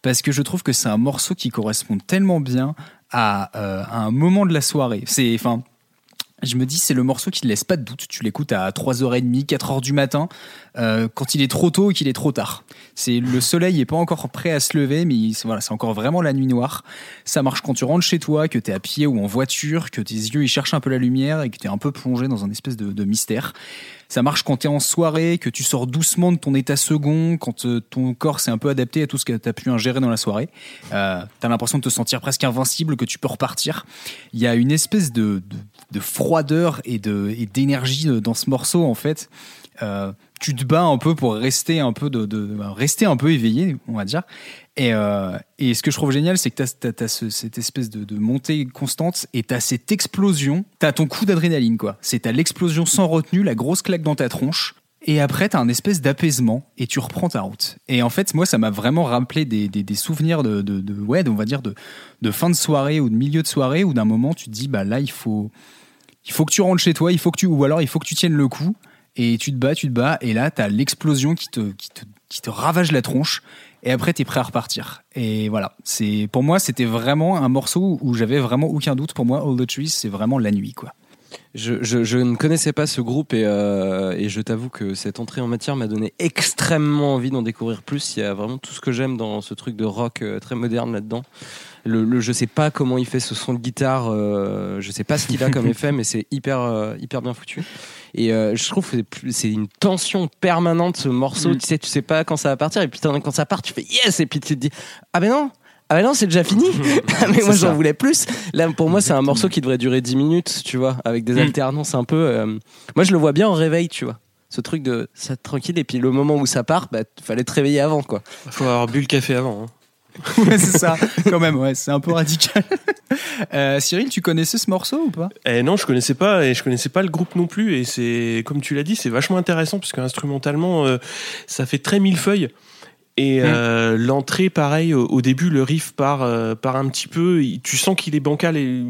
parce que je trouve que c'est un morceau qui correspond tellement bien à, euh, à un moment de la soirée. C'est, enfin, je me dis, c'est le morceau qui ne laisse pas de doute. Tu l'écoutes à 3h30, 4h du matin, euh, quand il est trop tôt et qu'il est trop tard. C'est le soleil n'est pas encore prêt à se lever, mais il- voilà, c'est encore vraiment la nuit noire. Ça marche quand tu rentres chez toi, que tu es à pied ou en voiture, que tes yeux ils cherchent un peu la lumière et que tu es un peu plongé dans un espèce de mystère. Ça marche quand tu es en soirée, que tu sors doucement de ton état second, quand euh, ton corps s'est un peu adapté à tout ce que tu as pu ingérer dans la soirée. Euh, tu as l'impression de te sentir presque invincible, que tu peux repartir. Il y a une espèce de, de, de froideur et d'énergie dans ce morceau, en fait. Euh, tu te bats un peu pour rester un peu de, ben, rester un peu éveillé, on va dire. Et, euh, et ce que je trouve génial, c'est que tu as, cette espèce de, montée constante et tu as cette explosion, tu as ton coup d'adrénaline, quoi. C'est t'as l'explosion sans retenue, la grosse claque dans ta tronche. Et après, tu as un espèce d'apaisement et tu reprends ta route. Et en fait, moi, ça m'a vraiment rappelé des, des- souvenirs de, de, de- on va dire de, de fin de soirée ou de milieu de soirée où d'un moment, tu te dis, bah là, il faut, il faut que tu rentres chez toi, il faut que tu, ou alors il faut que tu tiennes le coup. Et tu te bats, tu te bats, et là, t'as l'explosion qui te, qui, te, qui te ravage la tronche, et après, t'es prêt à repartir. Et voilà, c'est pour moi, c'était vraiment un morceau où j'avais vraiment aucun doute. Pour moi, All the Trees, c'est vraiment la nuit, quoi. Je, je- ne connaissais pas ce groupe et, euh, et je t'avoue que cette entrée en matière m'a donné extrêmement envie d'en découvrir plus. Il y a vraiment tout ce que j'aime dans ce truc de rock euh, très moderne là-dedans. Le, le- je sais pas comment il fait ce son de guitare, euh, je sais pas ce qu'il a comme effet, mais c'est hyper, euh, hyper bien foutu. Et euh, je trouve que c'est une tension permanente ce morceau. Mm. Tu sais, tu sais pas quand ça va partir, et puis quand ça part, tu fais yes, et puis tu te dis ah ben non. Ah ben non, c'est déjà fini. Ah, mais moi j'en voulais plus. Là pour moi c'est un morceau qui devrait durer 10 minutes, tu vois, avec des Mm. alternances un peu. euh, Moi je le vois bien en réveil, tu vois. Ce truc de ça tranquille et puis le moment où ça part, bah fallait te réveiller avant quoi. faut avoir bu le café avant. hein. Ouais, c'est ça, quand même, ouais, c'est un peu radical. Euh, Cyril, tu connaissais ce morceau ou pas? Eh non, je connaissais pas et je connaissais pas le groupe non plus et c'est comme tu l'as dit, c'est vachement intéressant parce qu'instrumentalement euh, ça fait très millefeuille. Et euh, l'entrée, pareil, au, au début, le riff part, euh, part un petit peu. Tu sens qu'il est bancal, et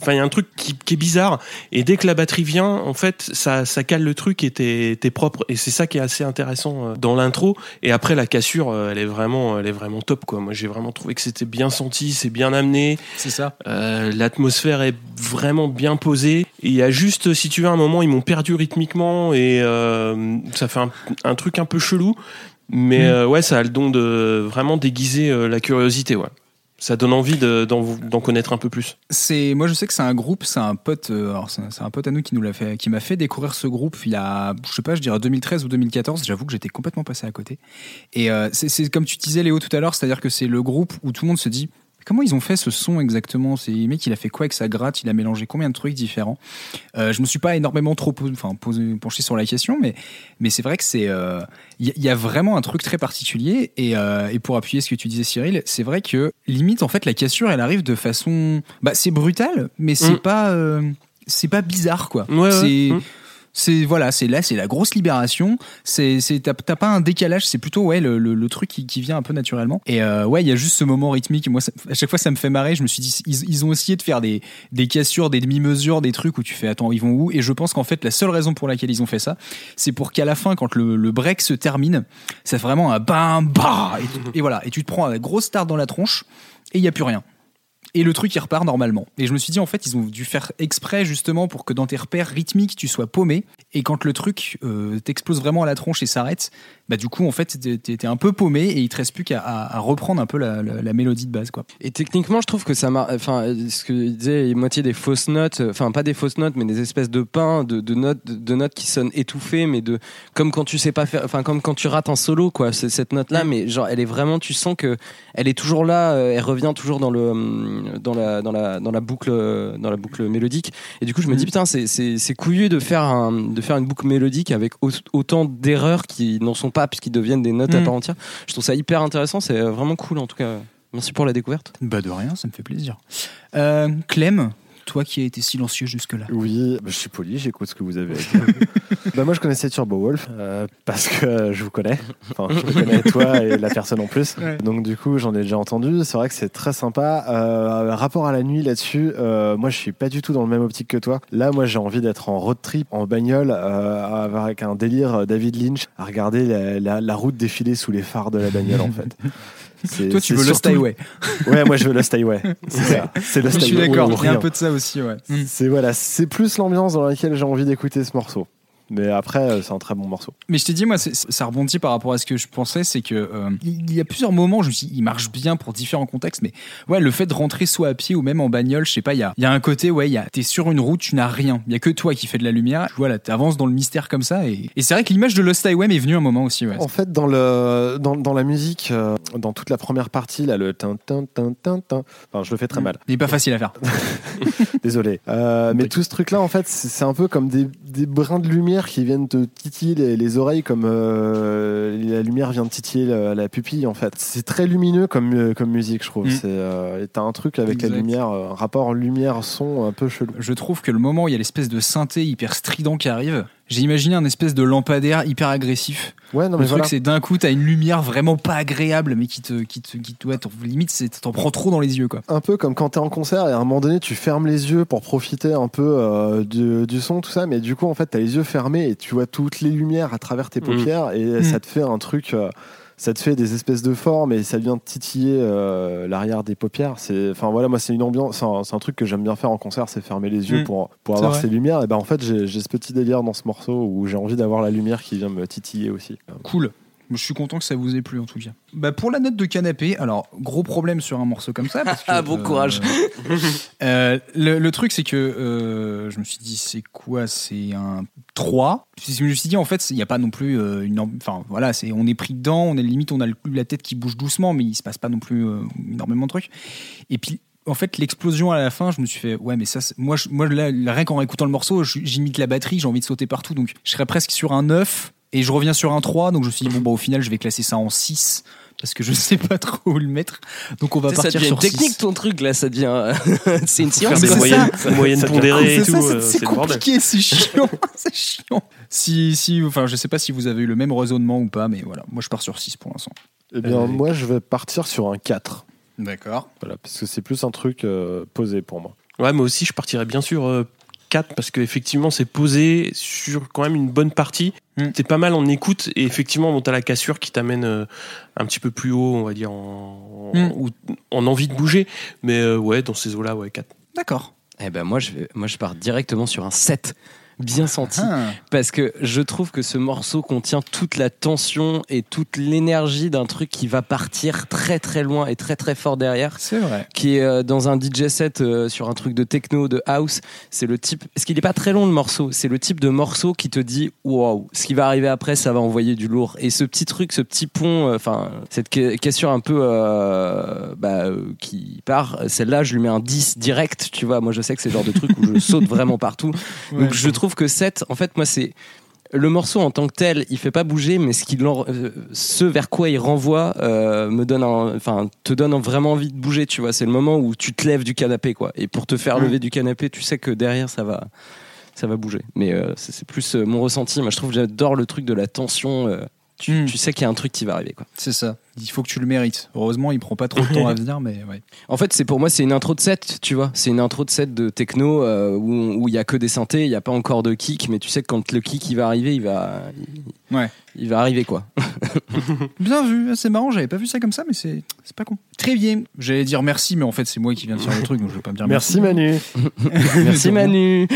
enfin, il y a un truc qui, qui est bizarre. Et dès que la batterie vient, en fait, ça, ça cale le truc et t'es t'es propre. Et c'est ça qui est assez intéressant euh, dans l'intro. Et après, la cassure, euh, elle est vraiment, elle est vraiment top, quoi. Moi, j'ai vraiment trouvé que c'était bien senti, c'est bien amené. C'est ça. Euh, L'atmosphère est vraiment bien posée. Et il y a juste, si tu veux, un moment, ils m'ont perdu rythmiquement et euh, ça fait un, un truc un peu chelou. Mais Mm. euh, ouais, ça a le don de vraiment déguiser euh, la curiosité, ouais. Ça donne envie de- d'en connaître un peu plus. C'est moi je sais que c'est un groupe, c'est un pote, euh, c'est un pote à nous qui nous l'a fait, qui m'a fait découvrir ce groupe il y a, je sais pas, je dirais 2013 ou 2014. J'avoue que j'étais complètement passé à côté. Et c'est comme tu disais Léo tout à l'heure, c'est-à-dire que c'est le groupe où tout le monde se dit comment ils ont fait ce son exactement? C'est mec il a fait quoi avec sa gratte, il a mélangé combien de trucs différents? Euh, je me suis pas énormément trop enfin penché sur la question, mais mais c'est vrai que c'est euh, il y, a- il y a vraiment un truc très particulier et, euh, et pour appuyer ce que tu disais Cyril, c'est vrai que limite en fait la cassure elle arrive de façon bah c'est brutal mais c'est Mm. pas euh, c'est pas bizarre quoi. Ouais, ouais. c'est Hum. C'est voilà, c'est là, c'est la grosse libération. C'est c'est t'as pas un décalage, c'est plutôt ouais le, le, le truc qui, qui vient un peu naturellement. Et euh, ouais, il y a juste ce moment rythmique. Moi, à chaque fois, ça me fait marrer. Je me suis dit, ils, ils ont essayé de faire des des cassures, des demi-mesures, des trucs où tu fais attends, ils vont où? Et je pense qu'en fait, la seule raison pour laquelle ils ont fait ça, c'est pour qu'à la fin, quand le, le break se termine, ça fait vraiment un bam bah et, et voilà, et tu te prends un gros start dans la tronche et il y a plus rien. Et le truc, il repart normalement. Et je me suis dit, en fait, ils ont dû faire exprès justement pour que dans tes repères rythmiques, tu sois paumé. Et quand le truc euh, t'explose vraiment à la tronche et s'arrête, bah du coup, en fait, t'es- un peu paumé et il te reste plus qu'à à- à reprendre un peu la, la- la mélodie de base, quoi. Et techniquement, je trouve que ça marche. Enfin, ce que disait moitié des fausses notes, enfin pas des fausses notes, mais des espèces de pains, de, de notes, de, notes qui sonnent étouffées, mais de comme quand tu sais pas faire, enfin comme quand tu rates un solo, quoi. Cette note-là, mais genre, elle est vraiment, tu sens que elle est toujours là, euh, elle revient toujours dans le, hum, dans la, dans la, dans la boucle, dans la boucle mélodique. Et du coup, je me dis putain, c'est, couillu de faire un, de faire une boucle mélodique avec au- autant d'erreurs qui n'en sont pas puisqu'ils deviennent des notes à Mm. part entière. Je trouve ça hyper intéressant, c'est vraiment cool en tout cas. Merci pour la découverte. Bah de rien, ça me fait plaisir. Euh, Clem, toi qui as été silencieux jusque-là. Oui, bah, je suis poli, j'écoute ce que vous avez à dire. bah, moi, je connaissais Turbo Wolf euh, parce que euh, je vous connais. Enfin, je connais toi et la personne en plus. Ouais. Donc, du coup, j'en ai déjà entendu. C'est vrai que c'est très sympa. Euh, rapport à la nuit là-dessus, euh, moi, je suis pas du tout dans le même optique que toi. Là, moi, j'ai envie d'être en road trip, en bagnole, euh, avec un délire David Lynch, à regarder la, la- la route défiler sous les phares de la bagnole, en fait. C'est- Toi, tu c'est veux Lost Highway. Ouais, moi, je veux Lost Highway. C'est ça. C'est Lost Je suis Highway d'accord, il y a un peu de ça aussi, ouais. Mm. C'est voilà, c'est plus l'ambiance dans laquelle j'ai envie d'écouter ce morceau. Mais après, euh, c'est un très bon morceau. Mais je t'ai dit, moi, ça rebondit par rapport à ce que je pensais, c'est que euh, il y a plusieurs moments, je me suis dit, il marche bien pour différents contextes, mais ouais, le fait de rentrer soit à pied ou même en bagnole, je sais pas, il y a, y a un côté, ouais, y a, t'es sur une route, tu n'as rien, il y a que toi qui fais de la lumière, voilà, t'avances dans le mystère comme ça, et, et c'est vrai que l'image de Lost Highway m'est venue un moment aussi, ouais. En fait, dans, le, dans, dans la musique, euh, dans toute la première partie, là, le tin, tin, tin, tin, tin, enfin, je le fais très mal. Il est pas facile à faire. Désolé. Euh, mais tout ce truc-là, en fait, c'est c'est un peu comme des, des brins de lumière qui viennent te titiller les, les oreilles, comme euh, la lumière vient de titiller la, la pupille, en fait. C'est très lumineux comme, euh, comme musique, je trouve. Mm. C'est, euh, T'as un truc avec la lumière, un rapport lumière-son un peu chelou. Je trouve que le moment où il y a l'espèce de synthé hyper strident qui arrive, j'ai imaginé un espèce de lampadaire hyper agressif. Ouais, non, le mais truc, voilà. c'est d'un coup, t'as une lumière vraiment pas agréable, mais qui te, qui te, qui te- ouais, limite, c'est- t'en prends trop dans les yeux, quoi. un peu comme quand t'es en concert et à un moment donné tu fermes les yeux pour profiter un peu euh, du, du son tout ça mais du coup en fait t'as les yeux fermés et tu vois toutes les lumières à travers tes paupières et ça te fait un truc euh, ça te fait des espèces de formes et ça vient titiller euh, l'arrière des paupières c'est enfin voilà moi c'est une ambiance c'est un, truc que j'aime bien faire en concert c'est fermer les yeux Mm. pour avoir ces lumières et ben en fait j'ai j'ai ce petit délire dans ce morceau où j'ai envie d'avoir la lumière qui vient me titiller aussi Cool. Je suis content que ça vous ait plu en tout cas. Bah pour la note de canapé, alors gros problème sur un morceau comme ça. Parce que, Ah, bon euh, courage. euh, le, le truc c'est que euh, je me suis dit c'est quoi C'est un 3. Je me suis dit en fait il n'y a pas non plus une... Enfin voilà, c'est on est pris dedans, on est limite on a le- la tête qui bouge doucement mais il se passe pas non plus énormément de trucs. Et puis en fait, l'explosion à la fin, je me suis fait, ouais, mais ça, moi, je- moi là, là, rien qu'en écoutant le morceau, j'imite la batterie, j'ai envie de sauter partout, donc je serais presque sur un 9 et je reviens sur un 3, donc je me suis dit, bon, bah, au final, je vais classer ça en 6 parce que je sais pas trop où le mettre, donc on va sais, ça partir devient une sur technique 6. ton truc là, ça devient. c'est une science. des c'est moyennes, ça. moyennes pondérées et C'est tout. euh, c'est- compliqué, c'est chiant, c'est chiant. Si, si, enfin, je sais pas si vous avez eu le même raisonnement ou pas, mais voilà, moi je pars sur 6 pour l'instant. et bien Euh, moi je vais partir sur un 4 D'accord. voilà parce que c'est plus un truc euh, posé pour moi Ouais, mais aussi, je partirais bien sûr euh, 4 parce qu'effectivement, c'est posé sur quand même une bonne partie. Mm. C'est pas mal en écoute et effectivement, bon, t'as la cassure qui t'amène euh, un petit peu plus haut, on va dire, en, Mm. ou- en envie de bouger. Mais euh, ouais, dans ces eaux-là, ouais, 4. D'accord. Eh ben moi je, moi je pars directement sur un 7 bien senti. Ah. parce que je trouve que ce morceau contient toute la tension et toute l'énergie d'un truc qui va partir très très loin et très très fort derrière. C'est vrai. qui est euh, dans un DJ set euh, sur un truc de techno de house c'est le type parce qu'il est pas très long le morceau c'est le type de morceau qui te dit waouh ce qui va arriver après ça va envoyer du lourd. Et ce petit truc ce petit pont euh, enfin cette ca- cassure un peu euh, bah, qui part celle-là je lui mets un 10 direct tu vois. Moi je sais que c'est le genre de truc où je saute vraiment partout. Donc je trouve que 7, en fait, moi, c'est le morceau en tant que tel, il fait pas bouger, mais ce, qu'il en- euh, ce vers quoi il renvoie euh, me donne, enfin, te donne vraiment envie de bouger. Tu vois, c'est le moment où tu te lèves du canapé, quoi. Et pour te faire lever du canapé, tu sais que derrière ça va, ça va bouger. Mais euh, c'est plus euh, mon ressenti. Moi, je trouve j'adore le truc de la tension. Euh, tu, tu sais qu'il y a un truc qui va arriver, quoi. C'est ça. Il faut que tu le mérites. Heureusement, il prend pas trop de temps à venir, mais ouais. En fait, c'est pour moi, c'est une intro de set, tu vois. C'est une intro de set de techno euh, où où il y a que des synthés, il y a pas encore de kick, mais tu sais que quand le kick il va arriver, il va, il, Ouais. il va arriver quoi. Bien vu, Ah, c'est marrant, j'avais pas vu ça comme ça, mais c'est c'est pas con. Très bien. J'allais dire merci, mais en fait, c'est moi qui viens de faire le truc, donc je vais pas me dire Merci merci. Manu. Merci Manu.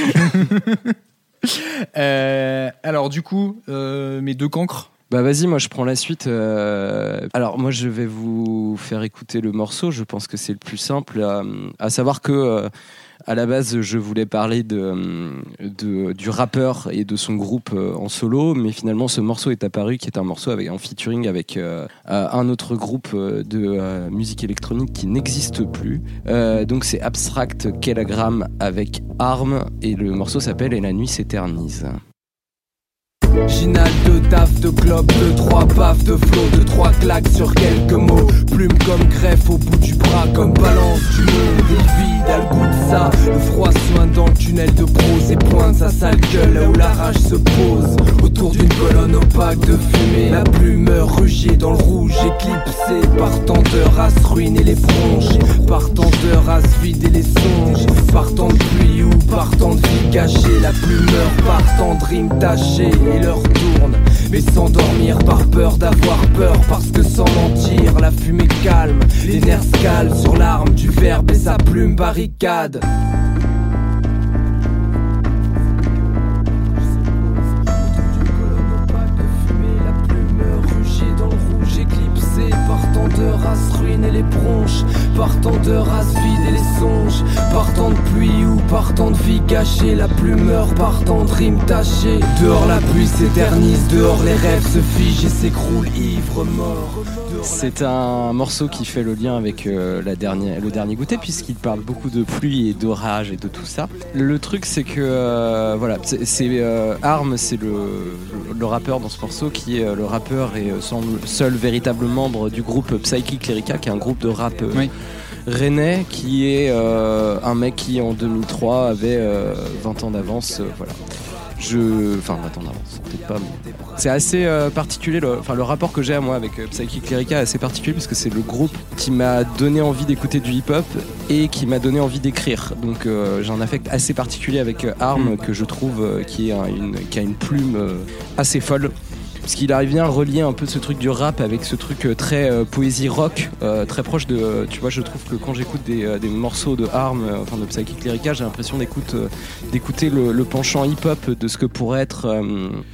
Euh, alors, du coup, euh, mes deux cancres. Bah vas-y, moi je prends la suite. euh, Alors moi je vais vous faire écouter le morceau. Je pense que c'est le plus simple. euh, à savoir que euh, à la base je voulais parler de, euh, de- du rappeur et de son groupe en solo, mais finalement ce morceau est apparu qui est un morceau avec en featuring avec un autre groupe de musique électronique qui n'existe plus. Donc c'est Abstract Kilogram avec Arm et le morceau s'appelle Et la nuit s'éternise. Ginal de taf, de clope, de trois baffes, de flow, de trois claques sur quelques mots. Plume comme greffe au bout du bras, comme balance du monde. Et vide le goût de ça. Le froid soin dans le tunnel de prose et pointe sa sale gueule là où la rage se pose. Autour d'une colonne opaque de fumée, la plume rugier dans le rouge, éclipsé par tant d'heures à se ruiner les bronches, par tant d'heures à se vider les songes, par tant de pluie ou par tant de vie cachée, la plumeur par tant de rimes tachées et tourne. Mais sans dormir par peur d'avoir peur Parce que sans mentir la fumée calme Les nerfs calent sur l'arme du verbe et sa plume barricade d'heures à se ruiner les bronches Par tant d'heures à se vider les songes Par tant de pluie ou par tant de vie gâchée La plumeur par tant de rimes tachées. Dehors la pluie s'éternise Dehors les rêves se figent et s'écroulent ivre mort C'est un morceau qui fait le lien avec euh, la dernière, le dernier goûter puisqu'il parle beaucoup de pluie et d'orage et de tout ça. Le truc c'est que euh, voilà, c'est euh, Arm, c'est le, le, le rappeur dans ce morceau qui est le rappeur et semble seul véritable membre du groupe Psychic Lyrica qui est un groupe de rap Oui. rennais qui est euh, un mec qui en 2003 avait euh, 20 ans d'avance, euh, voilà. Je, enfin 20 ans d'avance, peut-être pas. mais c'est assez euh, particulier. Le, enfin, le rapport que j'ai à moi avec euh, Psychic Lyrica est assez particulier parce que c'est le groupe qui m'a donné envie d'écouter du hip-hop et qui m'a donné envie d'écrire. Donc euh, j'ai un affect assez particulier avec euh, Arm que je trouve qui, une, a une plume assez folle. Parce qu'il arrive bien à relier un peu ce truc du rap avec ce truc euh, très euh, poésie rock, euh, très proche de. tu vois, je trouve que quand j'écoute des, des morceaux de Arm, enfin de Psychic Lyrica, j'ai l'impression d'écoute, d'écouter le, le penchant hip-hop de ce que pourrait être,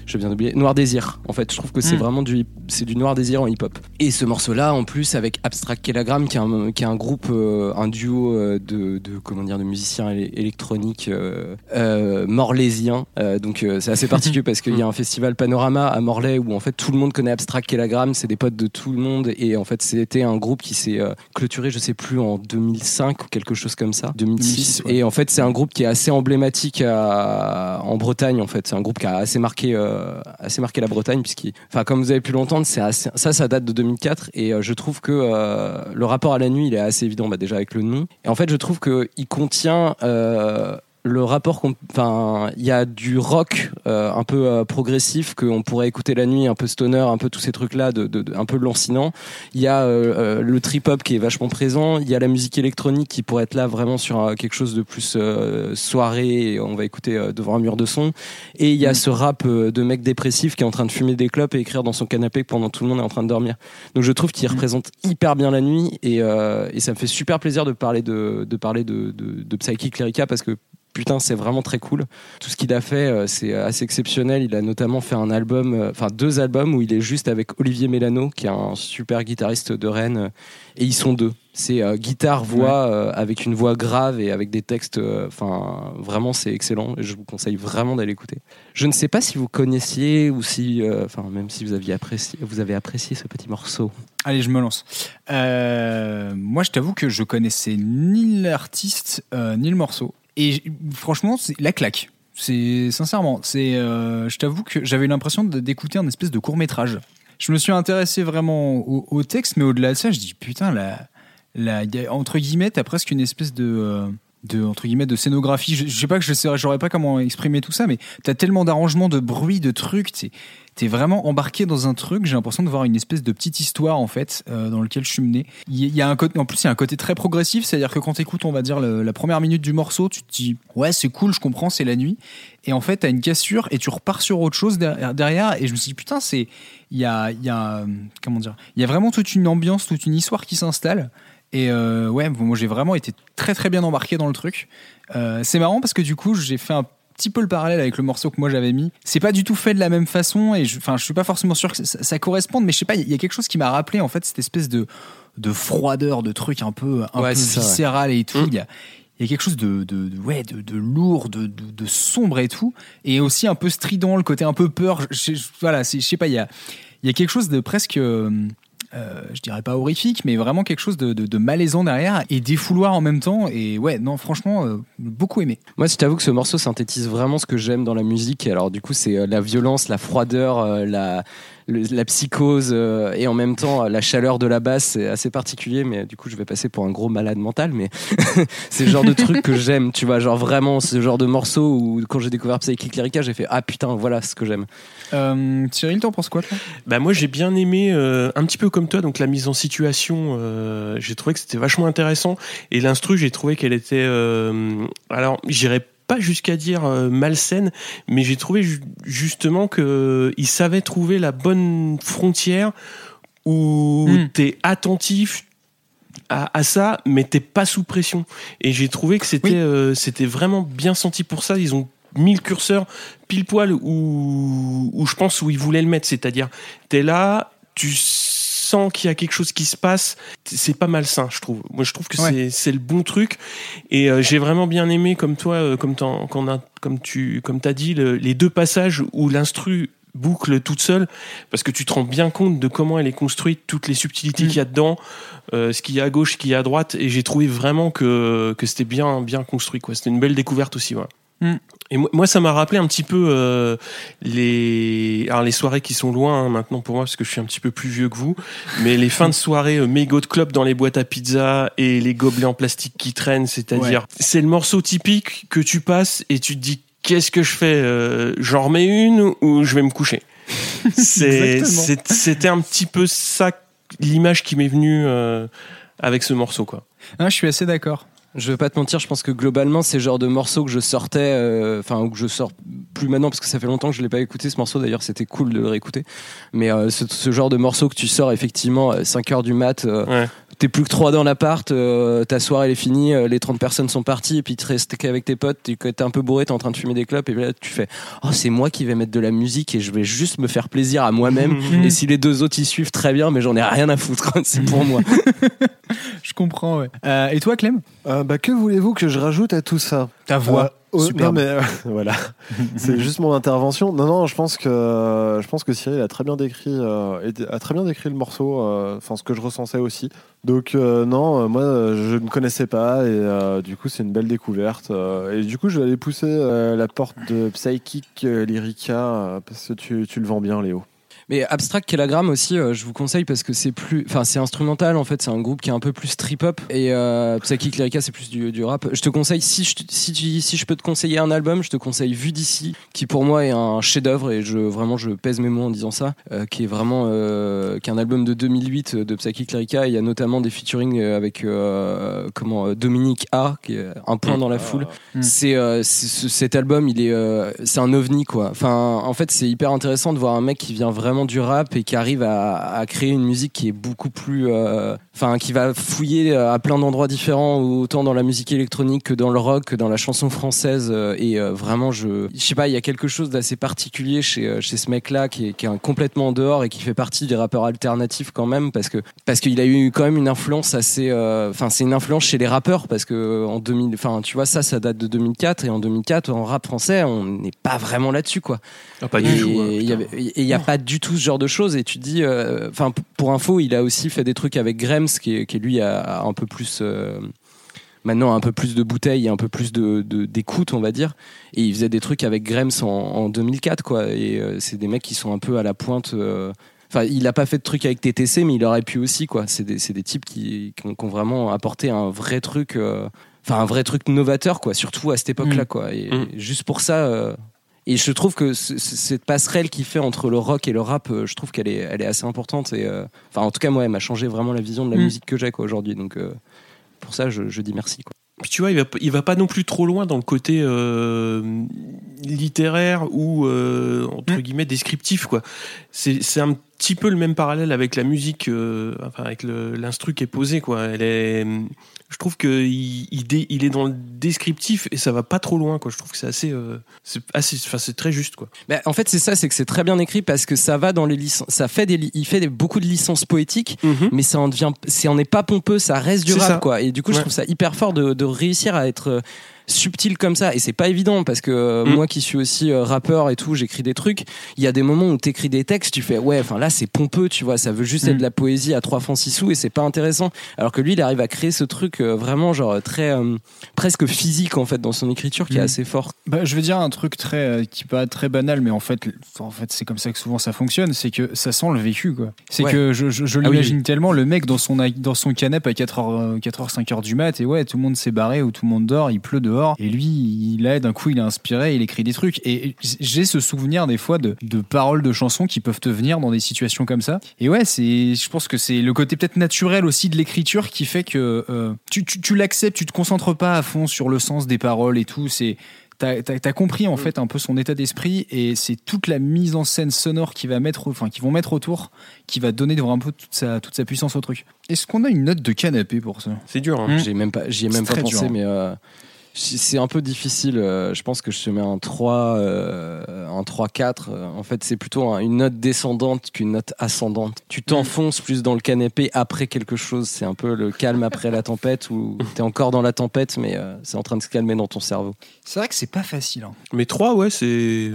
je viens d'oublier, Noir Désir. En fait, je trouve que c'est Mm. vraiment du, c'est du Noir Désir en hip-hop. Et ce morceau-là, en plus, avec Abstract Kilogram, qui est un, qui est un groupe, un duo de, de, comment dire, de musiciens éle- électroniques morlaisiens. Donc c'est assez particulier parce qu'il y a un festival Panorama à Morlaix où en fait tout le monde connaît Abstract Kilogram, c'est des potes de tout le monde et en fait c'était un groupe qui s'est euh, clôturé, je sais plus, en 2005 ou quelque chose comme ça, 2006. 2006, ouais. Et en fait c'est un groupe qui est assez emblématique à- en Bretagne en fait. C'est un groupe qui a assez marqué, euh, assez marqué la Bretagne puisqu'il, enfin comme vous avez pu l'entendre, c'est assez- ça, ça date de 2004 et euh, je trouve que le rapport à la nuit il est assez évident, bah, déjà avec le nom. Et en fait je trouve que il contient le rapport qu'on enfin il y a du rock euh, un peu euh, progressif qu'on pourrait écouter la nuit un peu stoner un peu tous ces trucs là de, de- de- un peu lancinant. Il y a euh, euh, le trip hop qui est vachement présent. Il y a la musique électronique qui pourrait être là vraiment sur euh, quelque chose de plus euh, soirée et on va écouter euh, devant un mur de son. Et il y a ce rap de mec dépressif qui est en train de fumer des clopes et écrire dans son canapé pendant tout le monde est en train de dormir. Donc je trouve qu'il représente hyper bien la nuit et, euh, et ça me fait super plaisir de parler de, de parler de, de, de Psychic Lyrica parce que putain c'est vraiment très cool. Tout ce qu'il a fait euh, c'est assez exceptionnel. Il a notamment fait un album euh, enfin deux albums où il est juste avec Olivier Mélano qui est un super guitariste de Rennes euh, et ils sont deux. C'est euh, guitare voix euh, avec une voix grave et avec des textes euh, enfin vraiment c'est excellent. Et je vous conseille vraiment d'aller écouter je ne sais pas si vous connaissiez ou si enfin même si vous aviez apprécié vous avez apprécié ce petit morceau. Allez, je me lance. Moi, je t'avoue que je connaissais ni l'artiste ni le morceau. Et franchement, c'est la claque. C'est sincèrement, c'est, euh, je t'avoue que j'avais l'impression d'écouter un espèce de court métrage. Je me suis intéressé vraiment au, texte, mais au-delà de ça, je dis putain, là, là, y a- entre guillemets, t'as presque une espèce de, euh, de entre guillemets de scénographie. Je, je sais pas que je j'aurais pas comment exprimer tout ça, mais t'as tellement d'arrangements, de bruit, de trucs. T'es, t'es vraiment embarqué dans un truc. J'ai l'impression de voir une espèce de petite histoire en fait euh, dans lequel je suis mené. Il y, a un en plus, il y a un côté très progressif, c'est-à-dire que quand t'écoutes, on va dire la première minute du morceau, tu te dis ouais, c'est cool, je comprends, c'est la nuit. Et en fait, t'as une cassure et tu repars sur autre chose derrière. et je me suis dit putain, c'est il y a, y a euh, comment dire, il y a vraiment toute une ambiance, toute une histoire qui s'installe. Et euh, ouais, moi j'ai vraiment été très très bien embarqué dans le truc. Euh, c'est marrant parce que du coup j'ai fait un petit peu le parallèle avec le morceau que moi j'avais mis. C'est pas du tout fait de la même façon et je, enfin je suis pas forcément sûr que ça, ça corresponde, mais je sais pas, il y a quelque chose qui m'a rappelé en fait cette espèce de de froideur, de truc un peu un Ouais, peu viscéral et tout. Mm. Il y a y a quelque chose de, de, de- ouais de, de lourd, de, de, sombre et tout, et aussi un peu strident, le côté un peu peur. Je, je- voilà, je sais pas, il y a y a quelque chose de presque euh, euh, je dirais pas horrifique, mais vraiment quelque chose de, malaisant derrière et défouloir en même temps. Et ouais, non, franchement, euh, beaucoup aimé. Moi, je t'avoue que ce morceau synthétise vraiment ce que j'aime dans la musique. Alors, du coup, c'est euh, la violence, la froideur, la, le- la psychose euh, et en même temps la chaleur de la basse. C'est assez particulier, mais du coup, je vais passer pour un gros malade mental. Mais c'est le genre de truc que j'aime, tu vois. Genre vraiment, ce genre de morceau où quand j'ai découvert Psychic Lyrica, j'ai fait Ah putain, voilà ce que j'aime. Euh, Cyril, t'en penses quoi toi? Bah moi j'ai bien aimé euh, un petit peu comme toi donc la mise en situation euh, j'ai trouvé que c'était vachement intéressant et l'instru j'ai trouvé qu'elle était euh, alors j'irais pas jusqu'à dire euh, malsaine mais j'ai trouvé ju- justement que il savait trouver la bonne frontière où Mm. t'es attentif à, à ça mais t'es pas sous pression et j'ai trouvé que c'était Oui. euh, c'était vraiment bien senti pour ça ils ont mis le curseur pile poil où, où je pense où ils voulaient le mettre. C'est-à-dire, t'es là, tu qu'il y a quelque chose qui se passe. C'est pas malsain, je trouve. Moi, je trouve que Ouais. c'est- le bon truc. Et euh, j'ai vraiment bien aimé, comme toi, euh, comme, qu'on a- comme tu comme as dit, le- les deux passages où l'instru boucle toute seule parce que tu te rends bien compte de comment elle est construite toutes les subtilités Mm. qu'il y a dedans euh, ce qu'il y a à gauche ce qu'il y a à droite et j'ai trouvé vraiment que, que c'était bien bien construit quoi c'était une belle découverte aussi ouais. Mm. Et moi, ça m'a rappelé un petit peu euh, les, alors les soirées qui sont loin hein, maintenant pour moi parce que je suis un petit peu plus vieux que vous, mais les fins de soirée euh, mégot de club dans les boîtes à pizza et les gobelets en plastique qui traînent, c'est-à-dire c'est le morceau typique que tu passes et tu te dis qu'est-ce que je fais, euh, j'en remets une ou je vais me coucher? C'était un petit peu ça l'image qui m'est venue euh, avec ce morceau quoi. Ah, Je suis assez d'accord. Je vais pas te mentir, je pense que globalement, c'est le genre de morceau que je sortais, euh, enfin, ou que je sors plus maintenant parce que ça fait longtemps que je l'ai pas écouté ce morceau. D'ailleurs, c'était cool de le réécouter. Mais euh, ce, ce genre de morceau que tu sors effectivement à 5 heures du mat, euh, Ouais. t'es plus que 3 dans l'appart, euh, ta soirée elle est finie, euh, les 30 personnes sont parties, et puis tu restes qu'avec tes potes, tu- t'es un peu bourré, t'es en train de fumer des clopes, et là tu fais Oh, c'est moi qui vais mettre de la musique et je vais juste me faire plaisir à moi-même. Et si les deux autres y suivent très bien, mais j'en ai rien à foutre, c'est pour moi. Je comprends, ouais. Euh, et toi, Clem? Euh, bah, que voulez-vous que je rajoute à tout ça Ta voix. Euh, oh, Superbe. non, mais euh, voilà, c'est juste mon intervention. Non, non, je pense que je pense que Cyril a très bien décrit, euh, a très bien décrit le morceau. euh, ce que je ressentais aussi. Donc non, moi, je ne connaissais pas et du coup, c'est une belle découverte. et du coup, je vais aller pousser la porte de Psychic Lyrica parce que tu, tu le vends bien, Léo. Mais Abstract Kilogram aussi, euh, je vous conseille parce que c'est plus, enfin c'est instrumental en fait, c'est un groupe qui est un peu plus trip hop et euh, Psychic Lyrica c'est plus du, du rap. Je te conseille si je, si, tu- si je peux te conseiller un album, je te conseille Vue d'ici, qui pour moi est un chef-d'œuvre et je vraiment je pèse mes mots en disant ça, euh, qui est vraiment euh, qui est un album de 2008 de Psychic Lyrica. Il y a notamment des featuring avec comment Dominique A, qui est un point dans la foule. Mm. C'est cet album, il est, c'est un ovni quoi. Enfin, en fait, c'est hyper intéressant de voir un mec qui vient vraiment du rap et qui arrive à, à créer une musique qui est beaucoup plus, euh, enfin, qui va fouiller à plein d'endroits différents, autant dans la musique électronique que dans le rock, que dans la chanson française. euh, Et euh, vraiment, je, je sais pas, il y a quelque chose d'assez particulier chez euh, chez ce mec-là qui est, qui est complètement en dehors et qui fait partie des rappeurs alternatifs quand même parce que parce qu'il a eu quand même une influence assez, euh, enfin, c'est une influence chez les rappeurs parce que en 2000, enfin, tu vois, ça, ça date de 2004 et en 2004 en rap français, on n'est pas vraiment là-dessus quoi. Ah, pas Et du tout. hein, il y n'y a pas du tout ce genre de choses. Et tu dis, euh, enfin, pour info, il a aussi fait des trucs avec Grems, qui, est- qui lui a un peu plus, euh, maintenant un peu plus de bouteilles et un peu plus de de- d'écoute, on va dire. Et il faisait des trucs avec Grems en, en 2004, quoi. Et euh, c'est des mecs qui sont un peu à la pointe. Enfin, il a pas fait de trucs avec TTC, mais il aurait pu aussi, quoi. C'est des, des types qui, qui ont, qui ont vraiment apporté un vrai truc, enfin un vrai truc novateur, quoi. Surtout à cette époque-là, Mm. quoi. Et, Mm. et juste pour ça. euh, et je trouve que ce- ce- cette passerelle qu'il fait entre le rock et le rap, euh, je trouve qu'elle est, elle est assez importante. Et euh, enfin, en tout cas, moi, elle m'a changé vraiment la vision de la Mm. musique que j'ai quoi aujourd'hui. Donc, euh, pour ça, je, je dis merci. Quoi. Puis tu vois, il va, il va pas non plus trop loin dans le côté euh, littéraire ou euh, entre Mm. guillemets descriptif quoi. C'est c'est un petit peu le même parallèle avec la musique, euh, enfin avec l'instru qui est posé quoi. Elle est, je trouve que il, il, dé- il est dans le descriptif et ça va pas trop loin quoi. Je trouve que c'est assez, euh, c'est assez, enfin c'est très juste quoi. Bah, en fait, c'est ça, c'est que c'est très bien écrit parce que ça va dans les licences. Ça fait des, il fait des- beaucoup de licences poétiques, mais ça en devient, c'est on n'est pas pompeux, ça reste du C'est rap ça. quoi. Et du coup, je trouve ça hyper fort de, de réussir à être euh, subtil comme ça. Et c'est pas évident parce que euh, Mm. moi qui suis aussi euh, rappeur et tout, j'écris des trucs. Il y a des moments où t'écris des textes, tu fais ouais, enfin là c'est pompeux, tu vois, ça veut juste Mm. être de la poésie à trois francs six sous et c'est pas intéressant. Alors que lui, il arrive à créer ce truc euh, vraiment genre très euh, presque physique en fait dans son écriture qui est Mm. assez fort. Bah, je veux dire un truc très qui paraît très banal, mais en fait, en fait, c'est comme ça que souvent ça fonctionne. C'est que ça sent le vécu, quoi. C'est Ouais. que je, je, je Ah oui, l'imagine tellement le mec dans son dans son canapé à 4h, 4h 5h du mat et ouais, tout le monde s'est barré ou tout le monde dort, il pleut dehors et lui, il est d'un coup, il est inspiré, il écrit des trucs et j'ai ce souvenir des fois de, de paroles de chansons qui peuvent te venir dans des situations comme ça. Et ouais, c'est, je pense que c'est le côté peut-être naturel aussi de l'écriture qui fait que euh, tu, tu, tu l'acceptes, tu te concentres pas à fond sur le sens des paroles et tout. C'est T'as as, compris en fait un peu son état d'esprit et c'est toute la mise en scène sonore qui va mettre, enfin qui vont mettre autour, qui va donner un peu toute sa toute sa puissance au truc. Est-ce qu'on a une note de canapé pour ça? C'est dur. Hein. Mm. J'ai même pas, j'y ai même pas pensé, dur, hein. mais euh, c'est un peu difficile. euh, je pense que je te mets un 3, euh, un 3-4. euh, En fait, c'est plutôt un- une note descendante qu'une note ascendante. Tu t'enfonces plus dans le canapé après quelque chose. C'est un peu le calme après la tempête où t'es encore dans la tempête, mais euh, c'est en train de se calmer dans ton cerveau. C'est vrai que c'est pas facile. Hein. Mais 3 ouais c'est.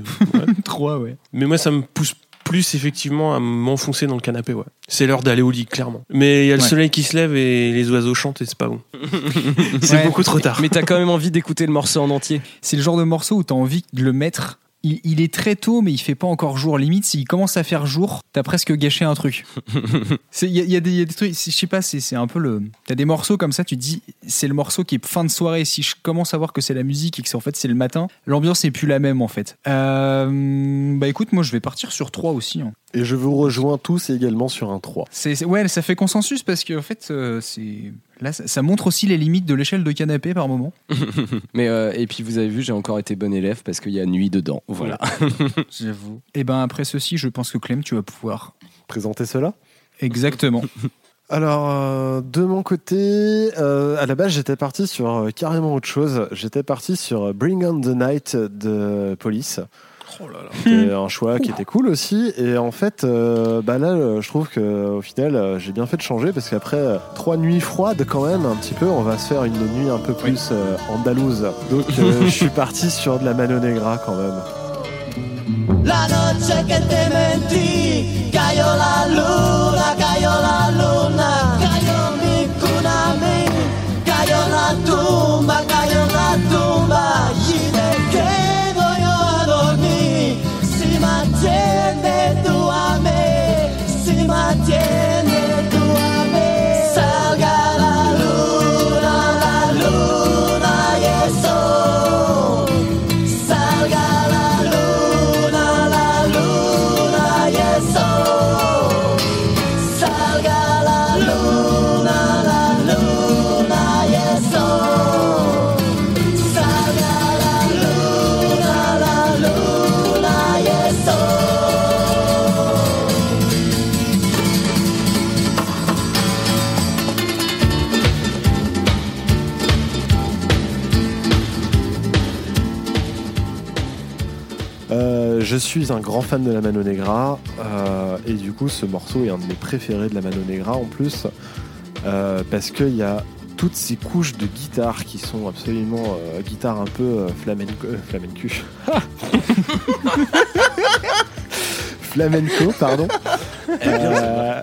3 ouais. Mais moi, ça me pousse plus effectivement à m'enfoncer dans le canapé, ouais. C'est l'heure d'aller au lit, clairement. Mais il y a le Ouais. soleil qui se lève et les oiseaux chantent et c'est pas bon. c'est Ouais. beaucoup trop tard. Mais t'as quand même envie d'écouter le morceau en entier. C'est le genre de morceau où t'as envie de le mettre. Il, il est très tôt, mais il fait pas encore jour. Limite, s'il commence à faire jour, t'as presque gâché un truc. Il y, a- y des il y a des trucs, je sais pas, c'est c'est un peu le. T'as des morceaux comme ça, tu te dis, c'est le morceau qui est fin de soirée. Si je commence à voir que c'est la musique et que c'est en fait c'est le matin, l'ambiance est plus la même en fait. Euh, bah écoute, moi je vais partir sur 3 aussi. hein. Et je vous rejoins tous également sur un 3. C'est, ouais, ça fait consensus parce que en fait, euh, c'est là, ça, ça montre aussi les limites de l'échelle de canapé par moment. Mais euh, et puis vous avez vu, j'ai encore été bon élève parce qu'il y a nuit dedans. Voilà. J'avoue. Et ben après ceci, je pense que Clem, tu vas pouvoir. Présenter cela Exactement. Alors, euh, de mon côté, euh, à la base, j'étais parti sur euh, carrément autre chose. J'étais parti sur Bring on the Night de Police. C'était un choix qui était cool aussi. Et en fait, euh, bah là, je trouve que au final, j'ai bien fait de changer parce qu'après euh, trois nuits froides, quand même, un petit peu, on va se faire une nuit un peu plus euh, andalouse. Donc, euh, je suis parti sur de la Mano Negra quand même. La noche que te mentí, cayó la luna, cayó la luna, suis un grand fan de la Mano Negra euh, et du coup ce morceau est un de mes préférés de la Mano Negra en plus euh, parce qu'il y a toutes ces couches de guitare qui sont absolument euh, guitare un peu flamenco, flamencu. flamenco, pardon. Euh,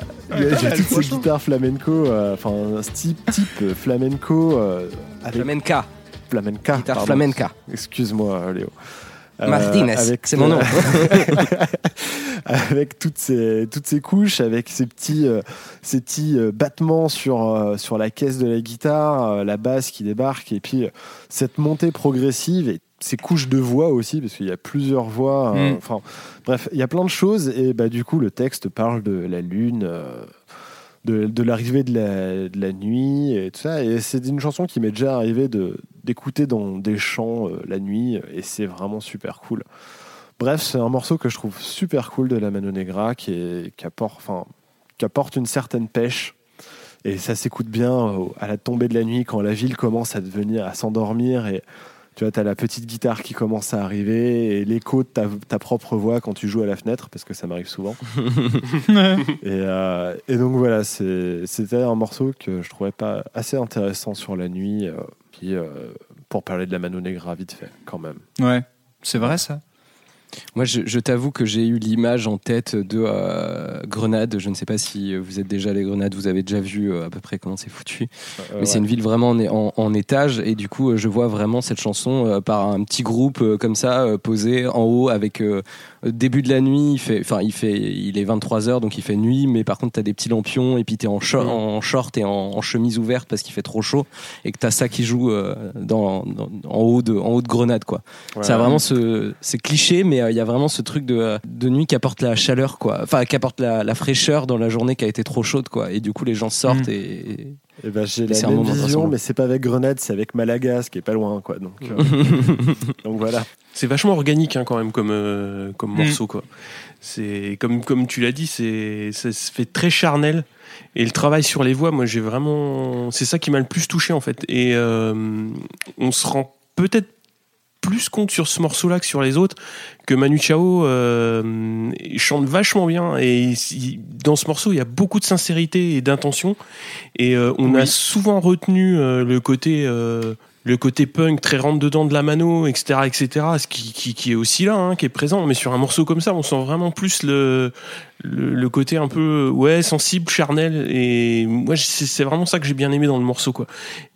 J'ai toutes ces guitares flamenco, euh, enfin type, type flamenco euh, avec Flamenca. flamenca. Guitare pardon. flamenca. Excuse-moi, Léo. Euh, Martinez, c'est mon nom. avec toutes ces toutes ces couches, avec ces petits euh, ces petits euh, battements sur euh, sur la caisse de la guitare, la basse qui débarque et puis cette montée progressive et ces couches de voix aussi parce qu'il y a plusieurs voix. Mm. Bref, il y a plein de choses et bah du coup le texte parle de la lune. Euh, de, l'arrivée de la, de la nuit et tout ça. Et c'est une chanson qui m'est déjà arrivé d'écouter dans des chants euh, la nuit et c'est vraiment super cool. Bref, c'est un morceau que je trouve super cool de la Mano Negra qui, qui, apporte, enfin, qui apporte une certaine pêche. Et ça s'écoute bien au- à la tombée de la nuit quand la ville commence à devenir, à s'endormir et tu vois, t'as la petite guitare qui commence à arriver et l'écho de ta, ta propre voix quand tu joues à la fenêtre, parce que ça m'arrive souvent. et, euh, et donc voilà, c'était un morceau que je trouvais pas assez intéressant sur la nuit, euh, puis euh, pour parler de la Mano Negra vite fait, quand même. Ouais, c'est vrai ça? Moi, je, je t'avoue que j'ai eu l'image en tête de euh, Grenade. Je ne sais pas si vous êtes déjà allé Grenade, vous avez déjà vu euh, à peu près comment c'est foutu. Euh, Mais c'est une ville vraiment en, en, en étage et du coup, euh, je vois vraiment cette chanson par un petit groupe comme ça posé en haut avec début de la nuit. Il fait, enfin, il fait, il est 23 h donc il fait nuit, mais par contre, t'as des petits lampions et puis t'es en, short- Mhm. en short et en, en chemise ouverte parce qu'il fait trop chaud et que t'as ça qui joue euh, dans, dans- en haut de, en haut de Grenade quoi. Ouais. C'est vraiment ce, c'est cliché, mais euh, il y a vraiment ce truc de, de nuit qui apporte la chaleur, quoi. Enfin, qui apporte la, la fraîcheur dans la journée qui a été trop chaude, quoi. Et du coup, les gens sortent Mm. et. Et ben, j'ai Mais c'est la même vision, mais c'est pas avec Grenade, c'est avec Malaga, ce qui est pas loin, quoi. Donc, euh, donc voilà. C'est vachement organique hein, quand même comme, euh, comme Mm. morceau. Quoi. C'est, comme, comme tu l'as dit, c'est, ça se fait très charnel. Et le travail sur les voix, moi j'ai vraiment. C'est ça qui m'a le plus touché en fait. Et euh, on se rend peut-être plus compte sur ce morceau-là que sur les autres que Manu Chao euh, chante vachement bien. Et il- dans ce morceau il y a beaucoup de sincérité et d'intention. Et euh, on a souvent retenu euh, le côté le côté punk très rentre dedans de la mano etc etc ce qui, qui, est aussi là hein, qui est présent mais sur un morceau comme ça on sent vraiment plus le le, côté un peu ouais sensible charnel et moi c'est vraiment ça que j'ai bien aimé dans le morceau quoi.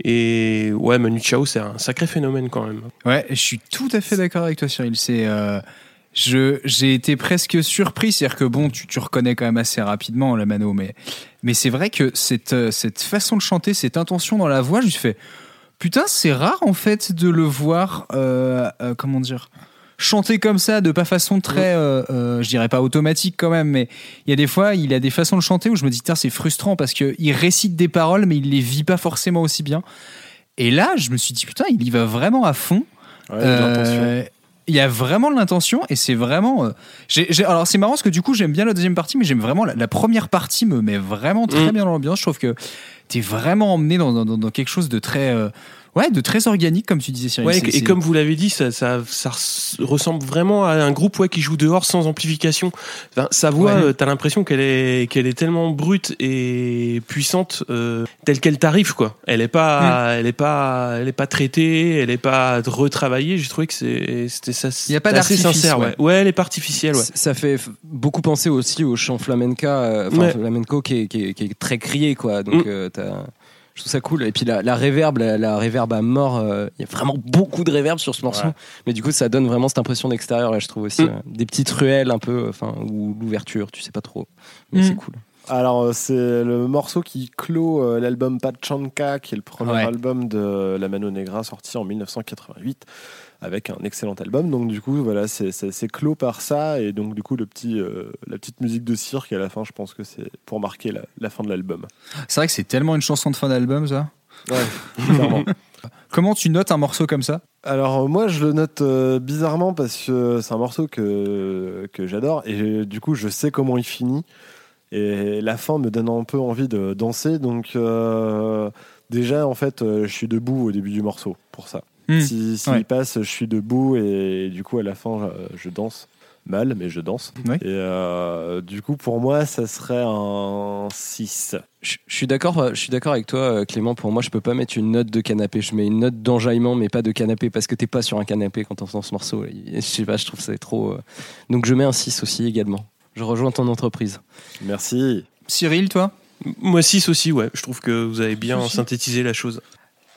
Et ouais Manu Chao c'est un sacré phénomène quand même. Ouais, je suis tout à fait d'accord avec toi, Cyril. C'est, euh, j'ai été presque surpris, c'est-à-dire que bon, tu, tu reconnais quand même assez rapidement la mano, mais, mais c'est vrai que cette, cette façon de chanter, cette intention dans la voix, je me fait, putain, c'est rare en fait de le voir, euh, euh, comment dire, chanter comme ça, de pas façon très, euh, je dirais pas automatique quand même, mais il y a des fois, il a des façons de chanter où je me dis, putain, c'est frustrant parce que il récite des paroles, mais il les vit pas forcément aussi bien. Et là, je me suis dit, putain, il y va vraiment à fond. Ouais, Il y a vraiment de l'intention et c'est vraiment. euh, alors c'est marrant parce que du coup j'aime bien la deuxième partie, mais j'aime vraiment la, la première partie me met vraiment très Mm. bien dans l'ambiance. Je trouve que t'es vraiment emmené dans, dans- quelque chose de très, euh, ouais, de très organique comme tu disais Cyril. Ouais, et comme vous l'avez dit, ça, ça, ça res- ressemble vraiment à un groupe ouais, qui joue dehors sans amplification. Enfin, sa voix, Ouais. euh, t'as l'impression qu'elle est, qu'elle est tellement brute et puissante, euh, telle qu'elle t'arrive, quoi. Elle est pas, elle est pas, elle est pas traitée, elle est pas retravaillée. J'ai trouvé que c'est, c'était ça. Il y a pas assez d'artifice, sincère, ouais. ouais. Ouais, elle est pas artificielle, ouais. Ça fait beaucoup penser aussi au chant flamenca, euh, flamenco qui est, qui, est, qui est très crié, quoi. Donc, Mm. euh, t'as- trouve ça cool. Et puis la, la réverb, la, la réverb à mort, euh, il y a vraiment beaucoup de réverb sur ce morceau. Ouais. Mais du coup, ça donne vraiment cette impression d'extérieur, là, je trouve aussi. Mm. euh, des petites ruelles un peu, enfin, ou l'ouverture, tu sais pas trop. Mais Mm. c'est cool. Alors, euh, c'est le morceau qui clôt euh, l'album Pachanka, qui est le premier Ouais. album de la Mano Negra sorti en 1988, avec un excellent album. Donc, du coup, voilà, c'est- clos par ça. Et donc, du coup, le petit, euh, la petite musique de cirque à la fin, je pense que c'est pour marquer la, la fin de l'album. C'est vrai que c'est tellement une chanson de fin d'album ça. Ouais, clairement. Comment tu notes un morceau comme ça? Alors moi je le note euh, bizarrement parce que c'est un morceau que, que j'adore et euh, du coup je sais comment il finit et la fin me donne un peu envie de danser donc euh, déjà en fait euh, je suis debout au début du morceau pour ça. Hmm. Si s'il Ouais. passe je suis debout et du coup à la fin euh, je danse mal mais je danse Ouais. et euh, du coup pour moi ça serait un 6. Je je suis d'accord, euh, je suis d'accord avec toi, Clément. Pour moi, je peux pas mettre une note de canapé. Je mets une note d'enjaillement, mais pas de canapé parce que t'es pas sur un canapé quand t'entends ce morceau. Et Je sais pas, je trouve ça trop. Donc je mets un 6 aussi également. je rejoins ton entreprise. Merci. Cyril, toi? Moi 6 aussi, ouais. Je trouve que vous avez bien synthétisé la chose.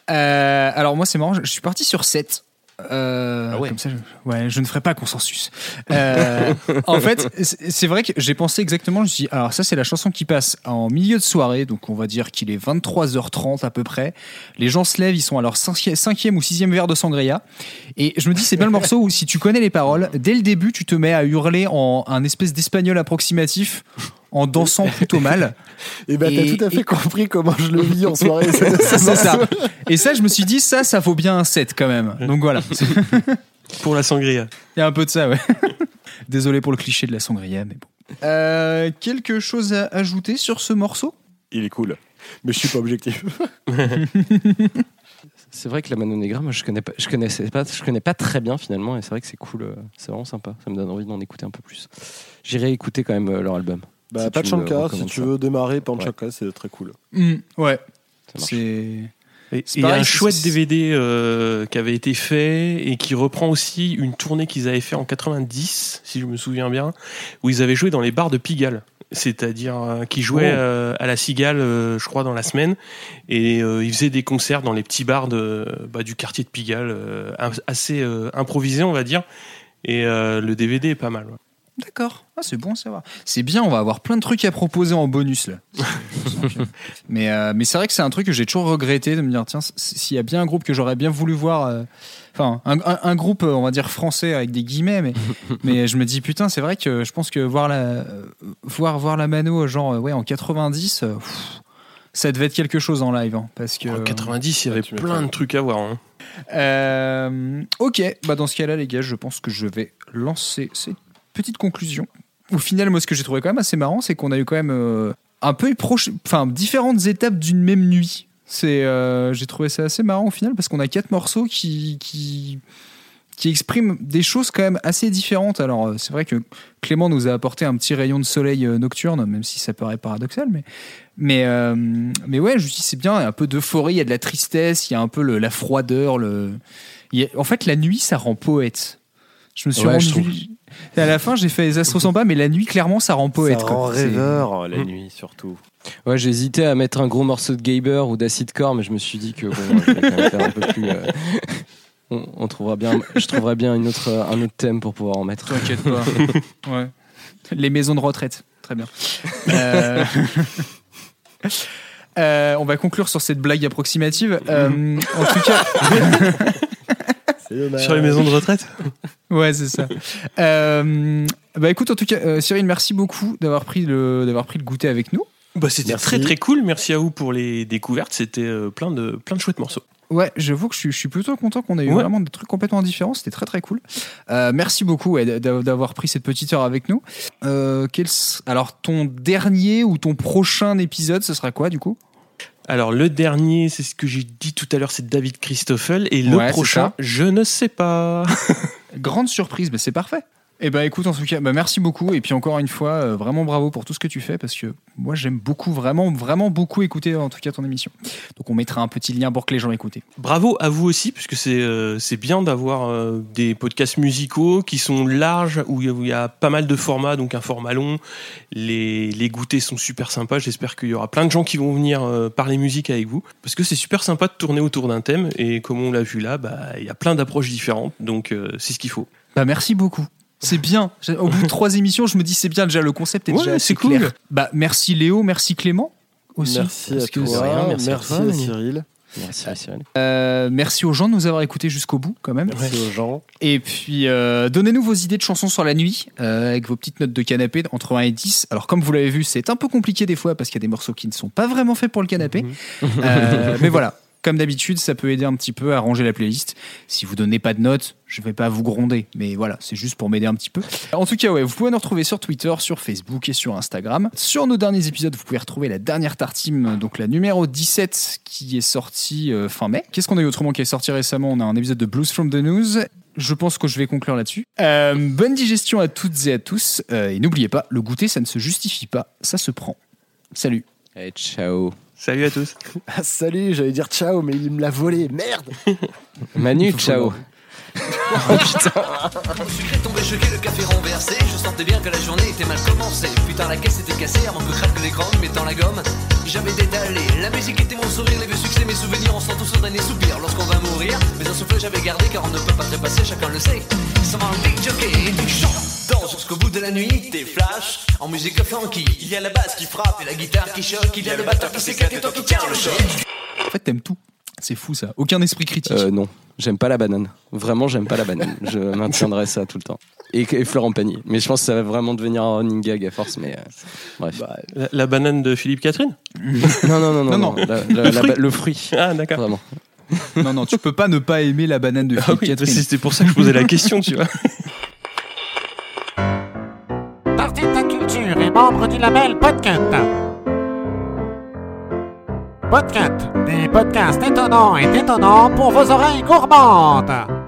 Euh, alors moi c'est marrant, je, je suis parti sur 7. Euh, Ah ouais. Comme ça, je, ouais, je ne ferai pas consensus. Euh, en fait, c'est vrai que j'ai pensé exactement. Je me suis dit, alors ça c'est la chanson qui passe en milieu de soirée, donc on va dire qu'il est 23h30 à peu près. Les gens se lèvent, ils sont à leur cinqui- cinquième ou sixième verre de sangria, et je me dis c'est bien le morceau où si tu connais les paroles, dès le début tu te mets à hurler en un espèce d'espagnol approximatif, en dansant plutôt mal. Et bah, t'as Et- tout à fait et- compris comment je le vis en soirée. c'est- ça. Et ça, je me suis dit, ça, ça vaut bien un 7 quand même. Donc voilà. Pour la sangria. Il y a un peu de ça, ouais. Désolé pour le cliché de la sangria, mais bon. Euh, quelque chose à ajouter sur ce morceau? Il est cool. Mais je suis pas objectif. C'est vrai que la Mano Negra, moi je connais pas, je connaissais pas, je connais pas très bien finalement, et c'est vrai que c'est cool, euh, c'est vraiment sympa. Ça me donne envie d'en écouter un peu plus. J'irai écouter quand même euh, leur album. Bah, Si Pachanka, si tu ça. veux démarrer Pachanka, c'est très cool. Hmm, Ouais. C'est. Et C'est il y a pareil, un chouette DVD euh, qui avait été fait et qui reprend aussi une tournée qu'ils avaient fait en 90, si je me souviens bien, où ils avaient joué dans les bars de Pigalle. C'est-à-dire euh, qu'ils jouaient Oh. euh, à la Cigale, euh, je crois, dans la semaine, et euh, ils faisaient des concerts dans les petits bars de, bah, du quartier de Pigalle, euh, assez euh, improvisés, on va dire. Et euh, le DVD est pas mal. ouais. D'accord. Ah, c'est bon à savoir. C'est bien, on va avoir plein de trucs à proposer en bonus là. mais euh, mais c'est vrai que c'est un truc que j'ai toujours regretté de me dire tiens, s'il y a bien un groupe que j'aurais bien voulu voir. euh, Enfin, un, un- un groupe, on va dire français avec des guillemets, mais, mais je me dis putain, c'est vrai que je pense que voir la, euh, voir, voir la mano, genre, ouais, en 90, euh, pff, ça devait être quelque chose en live. hein, parce que, En 90, il y avait plein de trucs à voir. hein. euh, ok, bah dans ce cas-là, les gars, je pense que je vais lancer cette petite conclusion. Au final, moi, ce que j'ai trouvé quand même assez marrant, c'est qu'on a eu quand même euh, un peu proche, enfin, différentes étapes d'une même nuit. C'est, euh, j'ai trouvé ça assez marrant au final parce qu'on a quatre morceaux qui, qui, qui expriment des choses quand même assez différentes. Alors, euh, c'est vrai que Clément nous a apporté un petit rayon de soleil nocturne, même si ça paraît paradoxal, mais, mais, euh, mais ouais, je dis c'est bien, il y a un peu d'euphorie, il y a de la tristesse, il y a un peu le- la froideur. Le... en fait, la nuit, ça rend poète. Je me suis Ouais, rendu. à la fin, j'ai fait les astros sans pas, mais la nuit, clairement, ça rend poète. Ça rend rêveur la Mm. nuit surtout. Ouais, j'ai hésité à mettre un gros morceau de Gaber ou d'acid core, mais je me suis dit que bon, je vais quand même faire un peu plus. euh, on, on trouvera bien, je trouverai bien une autre, un autre thème pour pouvoir en mettre. T'inquiète pas. ouais. Les maisons de retraite. Très bien. Euh, euh, on va conclure sur cette blague approximative. Euh, en tout cas. Sur les maisons de retraite ouais, c'est ça. Euh, bah écoute, en tout cas, euh, Cyril, merci beaucoup d'avoir pris le d'avoir pris le goûter avec nous. Bah, c'était très très cool. Merci à vous pour les découvertes. C'était euh, plein de plein de chouettes morceaux. Ouais, j'avoue que je suis, je suis plutôt content qu'on ait eu Ouais. vraiment des trucs complètement différents. C'était très très cool. Euh, merci beaucoup ouais, d'avoir pris cette petite heure avec nous. Euh, quel alors, ton dernier ou ton prochain épisode, ce sera quoi du coup? Alors le dernier, c'est ce que j'ai dit tout à l'heure, c'est David Christoffel. Et le Ouais, prochain, je ne sais pas. Grande surprise, mais c'est parfait. Eh ben écoute, en tout cas, bah, merci beaucoup. Et puis encore une fois, euh, vraiment bravo pour tout ce que tu fais parce que moi j'aime beaucoup, vraiment, vraiment beaucoup écouter en tout cas ton émission. Donc on mettra un petit lien pour que les gens écoutent. Bravo à vous aussi, puisque c'est euh, c'est bien d'avoir euh, des podcasts musicaux qui sont larges, où il y a- y pas mal de formats, donc un format long. Les, les goûters sont super sympas. J'espère qu'il y aura plein de gens qui vont venir parler musique avec vous, parce que c'est super sympa de tourner autour d'un thème. Et comme on l'a vu là, bah, il y a plein d'approches différentes, donc c'est ce qu'il faut. Bah merci beaucoup. C'est bien. Au bout de trois émissions, je me dis c'est bien déjà le concept est Ouais, déjà assez c'est cool. clair. Bah merci Léo, merci Clément aussi. Merci à que toi, rien, merci, merci à toi. Cyril, Merci, Cyril. Euh, merci aux gens de nous avoir écoutés jusqu'au bout quand même. merci aux gens. Et puis, euh, donnez-nous vos idées de chansons sur la nuit, euh, avec vos petites notes de canapé entre 1 et 10. Alors, comme vous l'avez vu, c'est un peu compliqué des fois parce qu'il y a des morceaux qui ne sont pas vraiment faits pour le canapé. Euh, mais voilà, comme d'habitude, ça peut aider un petit peu à ranger la playlist. Si vous donnez pas de notes, je vais pas vous gronder, mais voilà, c'est juste pour m'aider un petit peu. En tout cas, ouais, vous pouvez nous retrouver sur Twitter, sur Facebook et sur Instagram. Sur nos derniers épisodes, vous pouvez retrouver la dernière tartine, donc la numéro 17 qui est sortie euh, fin mai. Qu'est-ce qu'on a eu autrement qui est sorti récemment? On a un épisode de Blues from the News. Je pense que je vais conclure là-dessus. Euh, bonne digestion à toutes et à tous. Euh, et n'oubliez pas, le goûter, ça ne se justifie pas, ça se prend. Salut. Et ciao. Salut à tous. Ah, salut, j'allais dire ciao, mais il me l'a volé. Merde Manu, ciao. Oh putain. Sucré tombé choqué, le café renversé. Je sentais bien que la journée était mal commencée. Putain, la caisse était cassée avant que craque l'écran, mettant la gomme. J'avais détalé. La musique était mon sourire, les vieux succès, mes souvenirs. On sent tous un dernier soupir lorsqu'on va mourir. Mais un souffle j'avais gardé car on ne peut pas trépasser, chacun le sait. Ça va un big jockey et chantes. Danse jusqu'au bout de la nuit, t'es flash. En musique funky, il y a la basse qui frappe et la guitare qui choque. Il y a le batteur qui s'éclate et toi qui tiens le choc. En fait, t'aimes tout. C'est fou ça. Aucun esprit critique. Euh, non, j'aime pas la banane. Vraiment, j'aime pas la banane. Je maintiendrai ça tout le temps. Et, et Florent Pagny. Mais je pense que ça va vraiment devenir un running gag à force. Mais euh, bref. La, la banane de Philippe Catherine non, non, non, non, Non, non. La- la- Le la- fruit. le fruit. Ah, d'accord. Vraiment. Non, non, tu peux pas ne pas aimer la banane de Ah Philippe oui, Catherine. c'était pour ça que je posais la question, tu vois. Tartine ta culture est membre du label Podcut. Podcut, des podcasts étonnants et détonnants pour vos oreilles gourmandes.